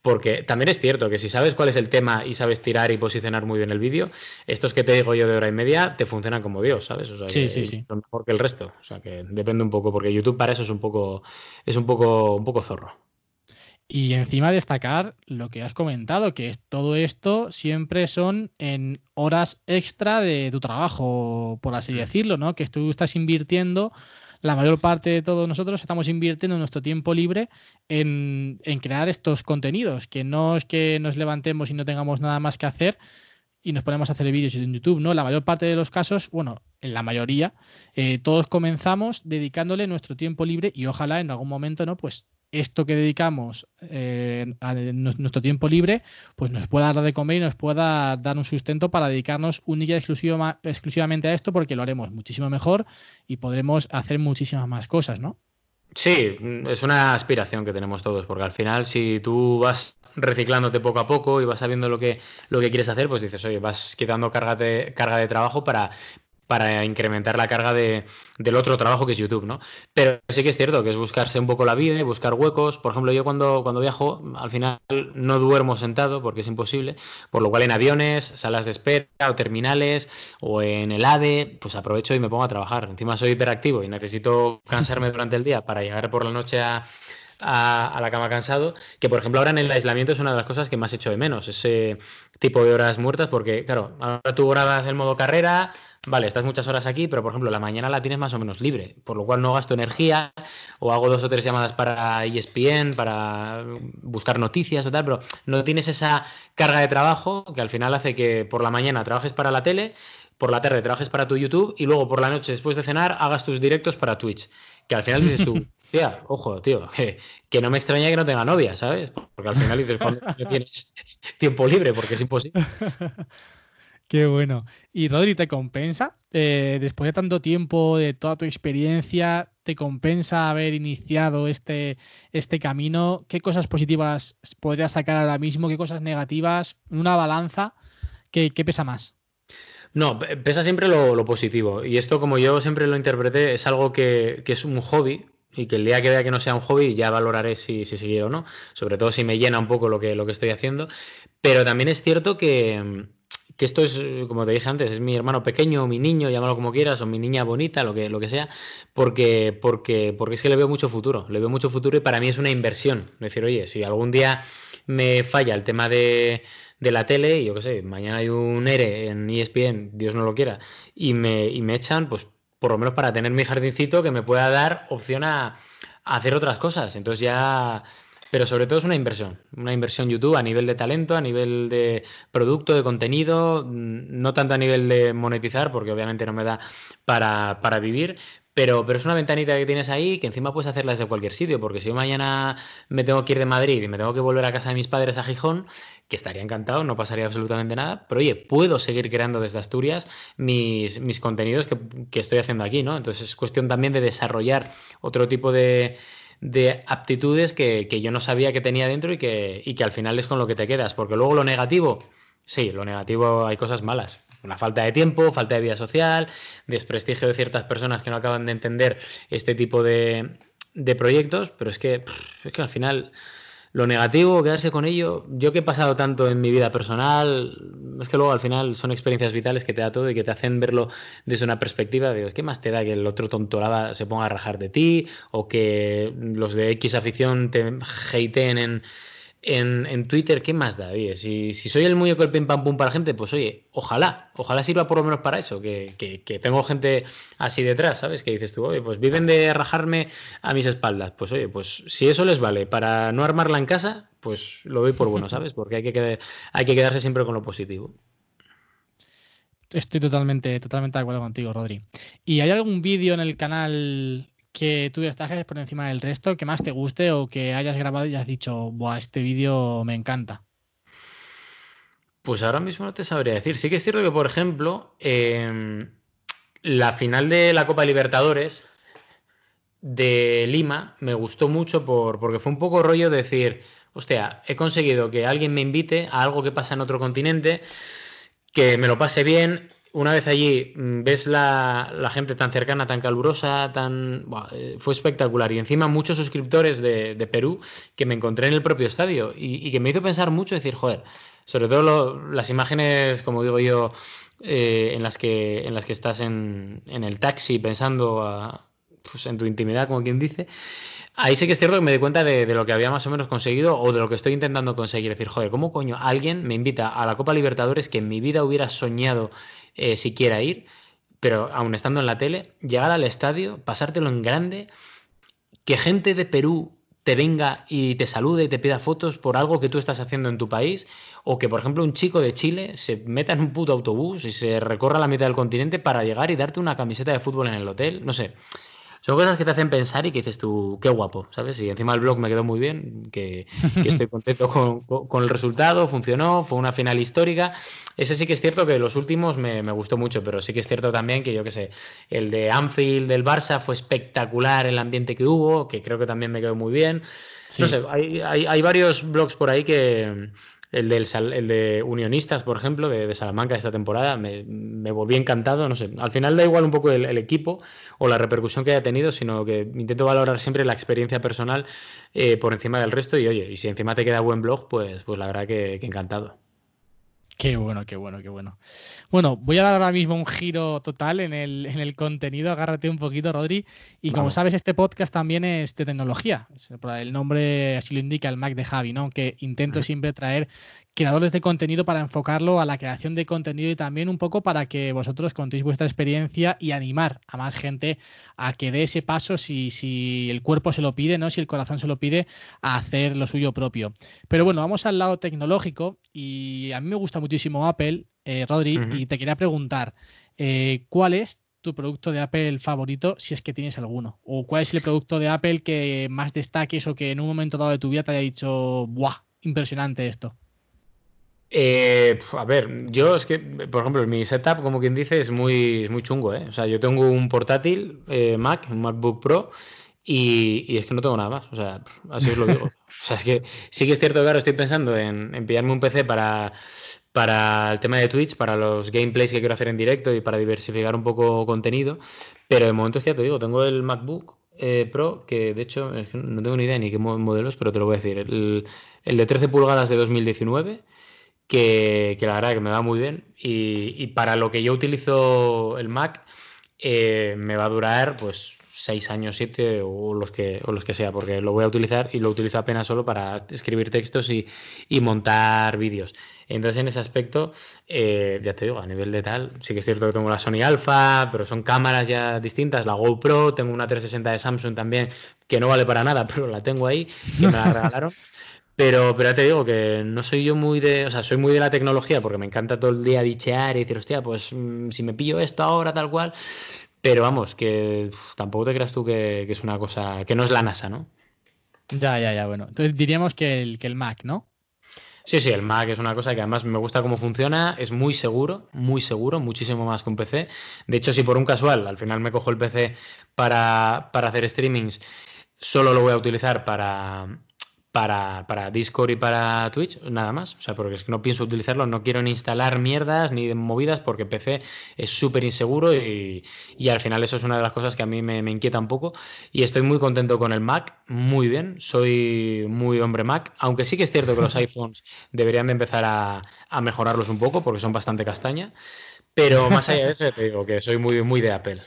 S2: porque también es cierto que si sabes cuál es el tema y sabes tirar y posicionar muy bien el vídeo, estos que te digo yo de hora y media te funcionan como Dios, ¿sabes? O sea,
S1: sí, sí, sí.
S2: Son mejor que el resto. O sea, que depende un poco, porque YouTube para eso es un poco, es un poco, un poco zorro.
S1: Y encima destacar lo que has comentado, que es, todo esto siempre son en horas extra de tu trabajo, por así mm. decirlo, ¿no? Que tú estás invirtiendo la mayor parte de todos nosotros estamos invirtiendo nuestro tiempo libre en, crear estos contenidos, que no es que nos levantemos y no tengamos nada más que hacer y nos ponemos a hacer vídeos en YouTube, ¿no? La mayor parte de los casos, bueno, en la mayoría, eh, todos comenzamos dedicándole nuestro tiempo libre y ojalá en algún momento, ¿no? Pues esto que dedicamos eh, a nuestro tiempo libre, pues nos pueda dar de comer y nos pueda dar un sustento para dedicarnos única y exclusivamente a esto, porque lo haremos muchísimo mejor y podremos hacer muchísimas más cosas, ¿no?
S2: Sí, es una aspiración que tenemos todos, porque al final si tú vas reciclándote poco a poco y vas sabiendo lo que, lo que quieres hacer, pues dices, oye, vas quitando carga de, carga de trabajo para, para incrementar la carga de, del otro trabajo que es YouTube, ¿no? Pero sí que es cierto que es buscarse un poco la vida, buscar huecos. Por ejemplo, yo cuando, cuando viajo, al final no duermo sentado porque es imposible, por lo cual en aviones, salas de espera o terminales o en el AVE, pues aprovecho y me pongo a trabajar. Encima soy hiperactivo y necesito cansarme durante el día para llegar por la noche a, a, la cama cansado, que por ejemplo ahora en el aislamiento es una de las cosas que más hecho de menos, ese tipo de horas muertas, porque claro, ahora tú grabas el modo carrera, vale, estás muchas horas aquí, pero por ejemplo la mañana la tienes más o menos libre, por lo cual no gasto energía o hago dos o tres llamadas para ESPN, para buscar noticias o tal, pero no tienes esa carga de trabajo que al final hace que por la mañana trabajes para la tele, por la tarde trabajes para tu YouTube y luego por la noche después de cenar hagas tus directos para Twitch. Que al final dices tú, ojo, tío, que, que, no me extraña que no tenga novia, ¿sabes? Porque al final dices, cuando tienes tiempo libre, porque es imposible.
S1: Qué bueno. Y Rodri, ¿te compensa? Eh, después de tanto tiempo, de toda tu experiencia, ¿te compensa haber iniciado este, este camino? ¿Qué cosas positivas podrías sacar ahora mismo? ¿Qué cosas negativas? Una balanza, ¿qué, qué pesa más?
S2: No, pesa siempre lo, positivo. Y esto, como yo siempre lo interpreté, es algo que, es un hobby, y que el día que vea que no sea un hobby ya valoraré si, si seguir o no, sobre todo si me llena un poco lo que, lo que estoy haciendo. Pero también es cierto que, esto es, como te dije antes, es mi hermano pequeño, mi niño, llámalo como quieras, o mi niña bonita, lo que, lo que sea, porque, porque, porque es que le veo mucho futuro, le veo mucho futuro y para mí es una inversión. Decir, oye, si algún día me falla el tema de, de la tele y yo qué sé, mañana hay un ERE en ESPN, Dios no lo quiera, y me, y me echan, pues por lo menos para tener mi jardincito que me pueda dar opción a, hacer otras cosas. Entonces ya pero sobre todo es una inversión, una inversión YouTube a nivel de talento, a nivel de producto, de contenido, mm, no tanto a nivel de monetizar, porque obviamente no me da para, para vivir, pero, pero, es una ventanita que tienes ahí que encima puedes hacerla desde cualquier sitio, porque si yo mañana me tengo que ir de Madrid y me tengo que volver a casa de mis padres a Gijón, que estaría encantado, no pasaría absolutamente nada, pero oye, puedo seguir creando desde Asturias mis, mis contenidos que, que estoy haciendo aquí, ¿no? Entonces es cuestión también de desarrollar otro tipo de de aptitudes que, yo no sabía que tenía dentro y que, y que al final es con lo que te quedas. Porque luego lo negativo, sí, lo negativo hay cosas malas. Una falta de tiempo, falta de vida social, desprestigio de ciertas personas que no acaban de entender este tipo de, de proyectos, pero es que, es que al final lo negativo, quedarse con ello. Yo que he pasado tanto en mi vida personal, es que luego al final son experiencias vitales que te da todo y que te hacen verlo desde una perspectiva de ¿qué más te da que el otro tontolaba se ponga a rajar de ti? O que los de X afición te hateen en en, Twitter, ¿qué más da? Oye, si, soy el muñeco del pim pam pum para la gente, pues oye, ojalá, ojalá sirva por lo menos para eso, que, tengo gente así detrás, ¿sabes? Que dices tú, oye, pues viven de rajarme a mis espaldas. Pues oye, pues si eso les vale para no armarla en casa, pues lo doy por bueno, ¿sabes? Porque hay que, hay que quedarse siempre con lo positivo.
S1: Estoy totalmente, totalmente de acuerdo contigo, Rodri. ¿Y hay algún vídeo en el canal que tú destaques por encima del resto, que más te guste o que hayas grabado y has dicho, Buah, este vídeo me encanta?
S2: Pues ahora mismo no te sabría decir. Sí que es cierto que, por ejemplo, em, la final de la Copa Libertadores de Lima me gustó mucho por, porque fue un poco rollo decir, hostia, he conseguido que alguien me invite a algo que pasa en otro continente, que me lo pase bien, una vez allí mm, ves la, gente tan cercana, tan calurosa, tan eh, fue espectacular. Y encima muchos suscriptores de, Perú que me encontré en el propio estadio y, que me hizo pensar mucho, decir, joder, sobre todo las imágenes, como digo yo, eh, en, las que, en las que estás en, el taxi pensando pues, en tu intimidad, como quien dice. Ahí sí que es cierto que me di cuenta de, lo que había más o menos conseguido o de lo que estoy intentando conseguir. Es decir, joder, ¿cómo coño alguien me invita a la Copa Libertadores que en mi vida hubiera soñado eh, si quiera ir, pero aún estando en la tele, llegar al estadio, pasártelo en grande, que gente de Perú te venga y te salude y te pida fotos por algo que tú estás haciendo en tu país, o que por ejemplo un chico de Chile se meta en un puto autobús y se recorra la mitad del continente para llegar y darte una camiseta de fútbol en el hotel, no sé. Son cosas que te hacen pensar y que dices tú, qué guapo, ¿sabes? Y encima el blog me quedó muy bien, que, estoy contento con, el resultado, funcionó, fue una final histórica. Ese sí que es cierto que los últimos me, gustó mucho, pero sí que es cierto también que yo qué sé, el de Anfield del Barça fue espectacular el ambiente que hubo, que creo que también me quedó muy bien. No sé, hay, hay varios blogs por ahí que el, del, el de Unionistas, por ejemplo, de, Salamanca esta temporada, me, volví encantado. No sé, al final da igual un poco el, equipo o la repercusión que haya tenido, sino que intento valorar siempre la experiencia personal eh, por encima del resto. Y oye, y si encima te queda buen blog, pues, pues la verdad que encantado.
S1: Qué bueno, qué bueno, qué bueno. Bueno, voy a dar ahora mismo un giro total en el, en el contenido. Agárrate un poquito, Rodri. Y como sabes, este podcast también es de tecnología. El nombre así lo indica, el Mac de Javi, ¿no? Que intento siempre traer creadores de contenido para enfocarlo a la creación de contenido y también un poco para que vosotros contéis vuestra experiencia y animar a más gente a que dé ese paso si, si el cuerpo se lo pide, ¿no? Si el corazón se lo pide, a hacer lo suyo propio. Pero bueno, vamos al lado tecnológico y a mí me gusta muchísimo Apple, eh, Rodri, y te quería preguntar, eh, ¿cuál es tu producto de Apple favorito, si es que tienes alguno? ¿O cuál es el producto de Apple que más destaques o que en un momento dado de tu vida te haya dicho, ¡buah! Impresionante esto.
S2: Eh, a ver, yo es que, por ejemplo, mi setup, como quien dice, es muy, muy chungo, ¿eh? O sea, yo tengo un portátil eh, Mac, un MacBook Pro, y, es que no tengo nada más. O sea, así os lo digo. o sea, es que sí que es cierto que ahora estoy pensando en, en pillarme un PC para, para el tema de Twitch, para los gameplays que quiero hacer en directo y para diversificar un poco contenido. Pero de momento es que ya te digo, tengo el MacBook eh, Pro, que de hecho no tengo ni idea ni qué modelos, pero te lo voy a decir. El, el de 13 pulgadas de 2019 que, la verdad que me va muy bien. Y, para lo que yo utilizo el Mac, eh, me va a durar pues seis años, siete o los que o los que sea, porque lo voy a utilizar y lo utilizo apenas solo para escribir textos y, montar vídeos. Entonces, en ese aspecto, eh, ya te digo, a nivel de tal, sí que es cierto que tengo la Sony Alpha, pero son cámaras ya distintas, la GoPro, tengo una 360 de Samsung también, que no vale para nada, pero la tengo ahí, que me la regalaron. Pero, pero ya te digo que no soy yo muy de, o sea, soy muy de la tecnología porque me encanta todo el día bichear y decir, hostia, pues mm, si me pillo esto ahora, tal cual, pero vamos, que tampoco te creas tú que, es una cosa, que no es la NASA, ¿no?
S1: Ya, ya, ya, bueno. Entonces diríamos que el, que el Mac, ¿no?
S2: Sí, sí, el Mac es una cosa que además me gusta cómo funciona, es muy seguro, muy seguro, muchísimo más que un PC. De hecho, si por un casual al final me cojo el PC para, para hacer streamings, solo lo voy a utilizar para, para, Discord y para Twitch, nada más. O sea, porque es que no pienso utilizarlo, no quiero ni instalar mierdas ni movidas porque PC es súper inseguro y, al final eso es una de las cosas que a mí me, inquieta un poco. Y estoy muy contento con el Mac, muy bien, soy muy hombre Mac, aunque sí que es cierto que los iPhones deberían de empezar a, mejorarlos un poco porque son bastante castaña. Pero más allá de eso, te digo que soy muy, muy de Apple.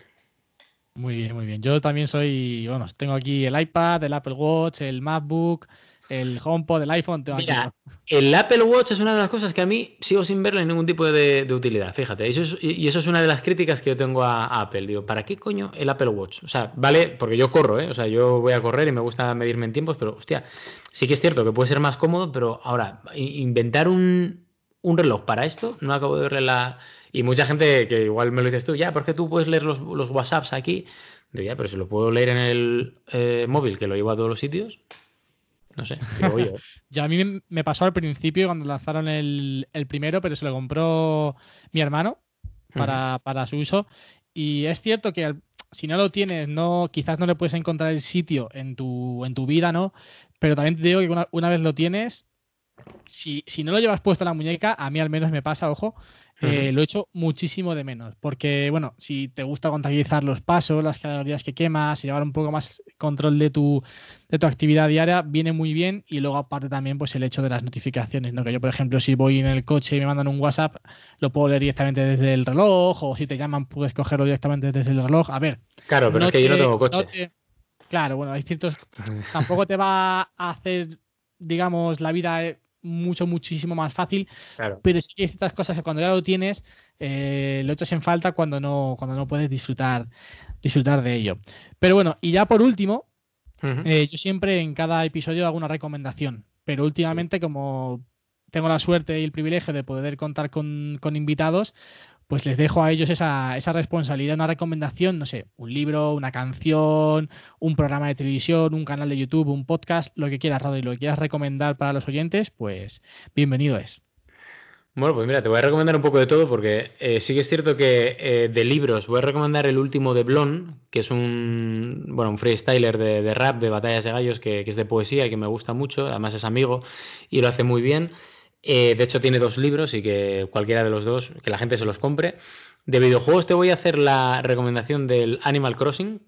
S1: Muy bien, muy bien. Yo también soy, bueno, tengo aquí el iPad, el Apple Watch, el MacBook, el HomePod, el iPhone.
S2: Mira, el Apple Watch es una de las cosas que a mí sigo sin verle ningún tipo de, utilidad, fíjate. y eso es una de las críticas que yo tengo a, Apple. Digo, ¿para qué coño el Apple Watch? O sea, vale, porque yo corro, ¿eh? O sea, yo voy a correr y me gusta medirme en tiempos, pero hostia, sí que es cierto que puede ser más cómodo, pero ahora, inventar un, reloj para esto, no acabo de verle la... Y mucha gente que igual me lo dices tú, ya, porque tú puedes leer los, los WhatsApps aquí. Digo, ya, pero si lo puedo leer en el eh, móvil, que lo llevo a todos los sitios, no sé,
S1: ya a mí me pasó al principio cuando lanzaron el, primero, pero se lo compró mi hermano para, para su uso. Y es cierto que si no lo tienes, no, quizás no le puedes encontrar el sitio en tu, en tu vida, ¿no? Pero también te digo que una, una vez lo tienes, si, si, no lo llevas puesto en la muñeca, a mí al menos me pasa, ojo, eh, lo he hecho muchísimo de menos. Porque, bueno, si te gusta contabilizar los pasos, las calorías que quemas y llevar un poco más control de tu, de tu actividad diaria, viene muy bien. Y luego, aparte, también, pues el hecho de las notificaciones, ¿no? Que yo, por ejemplo, si voy en el coche y me mandan un WhatsApp, lo puedo leer directamente desde el reloj, o si te llaman, puedes cogerlo directamente desde el reloj. A ver.
S2: Claro, pero es que yo no tengo coche.
S1: Claro, bueno, hay ciertos. Tampoco te va a hacer, digamos, la vida eh, mucho, muchísimo más fácil. Pero sí hay ciertas cosas que cuando ya lo tienes, eh, lo echas en falta cuando no, cuando no puedes disfrutar, disfrutar de ello. Pero bueno, y ya por último, eh, yo siempre en cada episodio hago una recomendación. Pero últimamente, como tengo la suerte y el privilegio de poder contar con, con invitados, pues les dejo a ellos esa, esa, responsabilidad, una recomendación, no sé, un libro, una canción, un programa de televisión, un canal de YouTube, un podcast, lo que quieras, Rodri, lo que quieras recomendar para los oyentes, pues bienvenido es.
S2: Bueno, pues mira, te voy a recomendar un poco de todo porque eh, sí que es cierto que eh, de libros voy a recomendar el último de Blon, que es un, bueno, un freestyler de, rap, de batallas de gallos, que, que, es de poesía y que me gusta mucho, además es amigo y lo hace muy bien. Eh, de hecho, tiene dos libros y que cualquiera de los dos, que la gente se los compre. De videojuegos te voy a hacer la recomendación del Animal Crossing.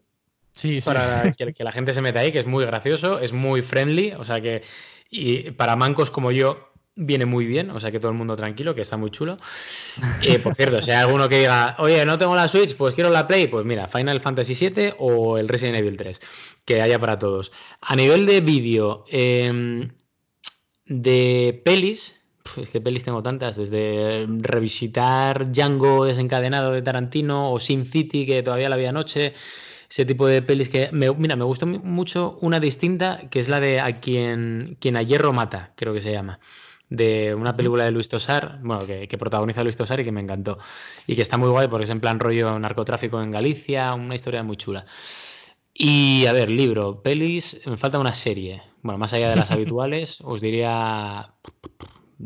S2: Sí, para Que, la gente se meta ahí, que es muy gracioso, es muy friendly, o sea que y para mancos como yo viene muy bien, o sea que todo el mundo tranquilo, que está muy chulo. Eh, por cierto, si hay alguno que diga, oye, no tengo la Switch, pues quiero la Play, pues mira, Final Fantasy VII o el Resident Evil 3, que haya para todos. A nivel de vídeo, em, de pelis, es que pelis tengo tantas, desde revisitar Django desencadenado de Tarantino o Sin City, que todavía la vi anoche, ese tipo de pelis que, me, mira, me gustó mucho una distinta, que es la de A quien, quien a hierro mata, creo que se llama, de una película de Luis Tosar, bueno, que, que protagoniza Luis Tosar y que me encantó, y que está muy guay porque es en plan rollo narcotráfico en Galicia, una historia muy chula. Y a ver, libro, pelis, me falta una serie. Bueno, más allá de las habituales, os diría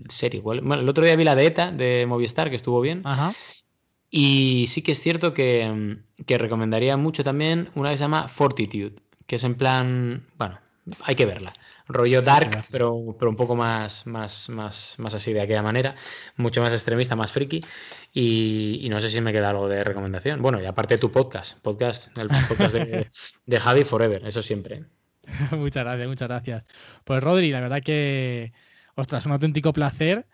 S2: serie. Bueno, el otro día vi la de ETA de Movistar, que estuvo bien. Y sí que es cierto que, recomendaría mucho también una que se llama Fortitude, que es en plan, bueno, hay que verla. Rollo dark, pero, pero un poco más, más, más, más así de aquella manera, mucho más extremista, más friki. Y, no sé si me queda algo de recomendación. Bueno, y aparte tu podcast, podcast, el podcast de, de Javi Forever, eso siempre.
S1: muchas gracias, muchas gracias. Pues Rodri, la verdad que ostras, un auténtico placer.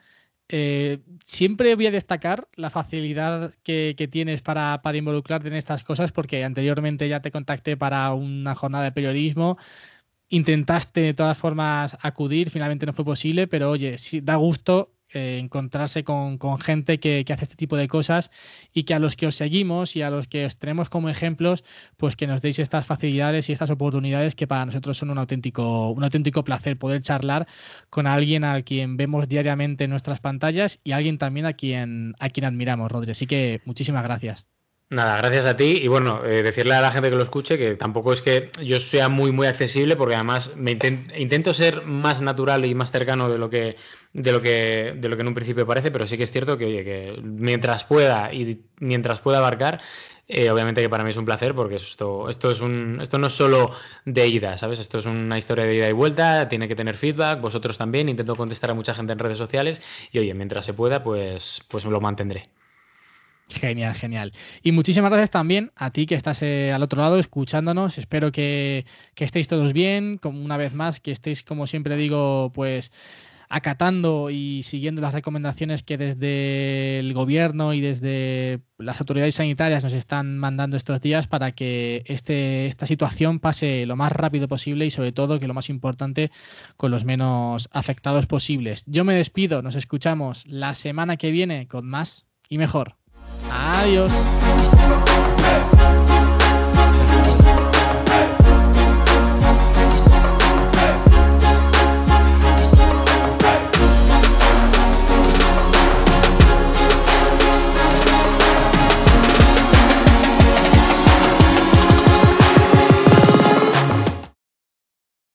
S1: eh, siempre voy a destacar la facilidad que, tienes para, involucrarte en estas cosas, porque anteriormente ya te contacté para una jornada de periodismo. Intentaste de todas formas acudir, finalmente no fue posible, pero oye, sí, da gusto eh, encontrarse con, gente que, hace este tipo de cosas y que a los que os seguimos y a los que os tenemos como ejemplos, pues que nos deis estas facilidades y estas oportunidades que para nosotros son un auténtico, un auténtico placer poder charlar con alguien a quien vemos diariamente en nuestras pantallas y alguien también a quien, a quien admiramos, Rodri. Así que muchísimas gracias.
S2: Nada, gracias a ti. Y bueno, eh, decirle a la gente que lo escuche que tampoco es que yo sea muy, muy accesible, porque además me intento ser más natural y más cercano de lo que, de lo que, de lo que en un principio parece, pero sí que es cierto que, oye, que mientras pueda y mientras pueda abarcar, eh, obviamente que para mí es un placer, porque esto, esto es un, esto no es solo de ida, ¿sabes? Esto es una historia de ida y vuelta, tiene que tener feedback, vosotros también, intento contestar a mucha gente en redes sociales, y oye, mientras se pueda, pues, pues lo mantendré.
S1: Genial, genial. Y muchísimas gracias también a ti que estás eh, al otro lado escuchándonos. Espero que, estéis todos bien, como una vez más, que estéis, como siempre digo, pues acatando y siguiendo las recomendaciones que desde el gobierno y desde las autoridades sanitarias nos están mandando estos días para que este, esta situación pase lo más rápido posible y sobre todo que lo más importante con los menos afectados posibles. Yo me despido, nos escuchamos la semana que viene con más y mejor. Adiós.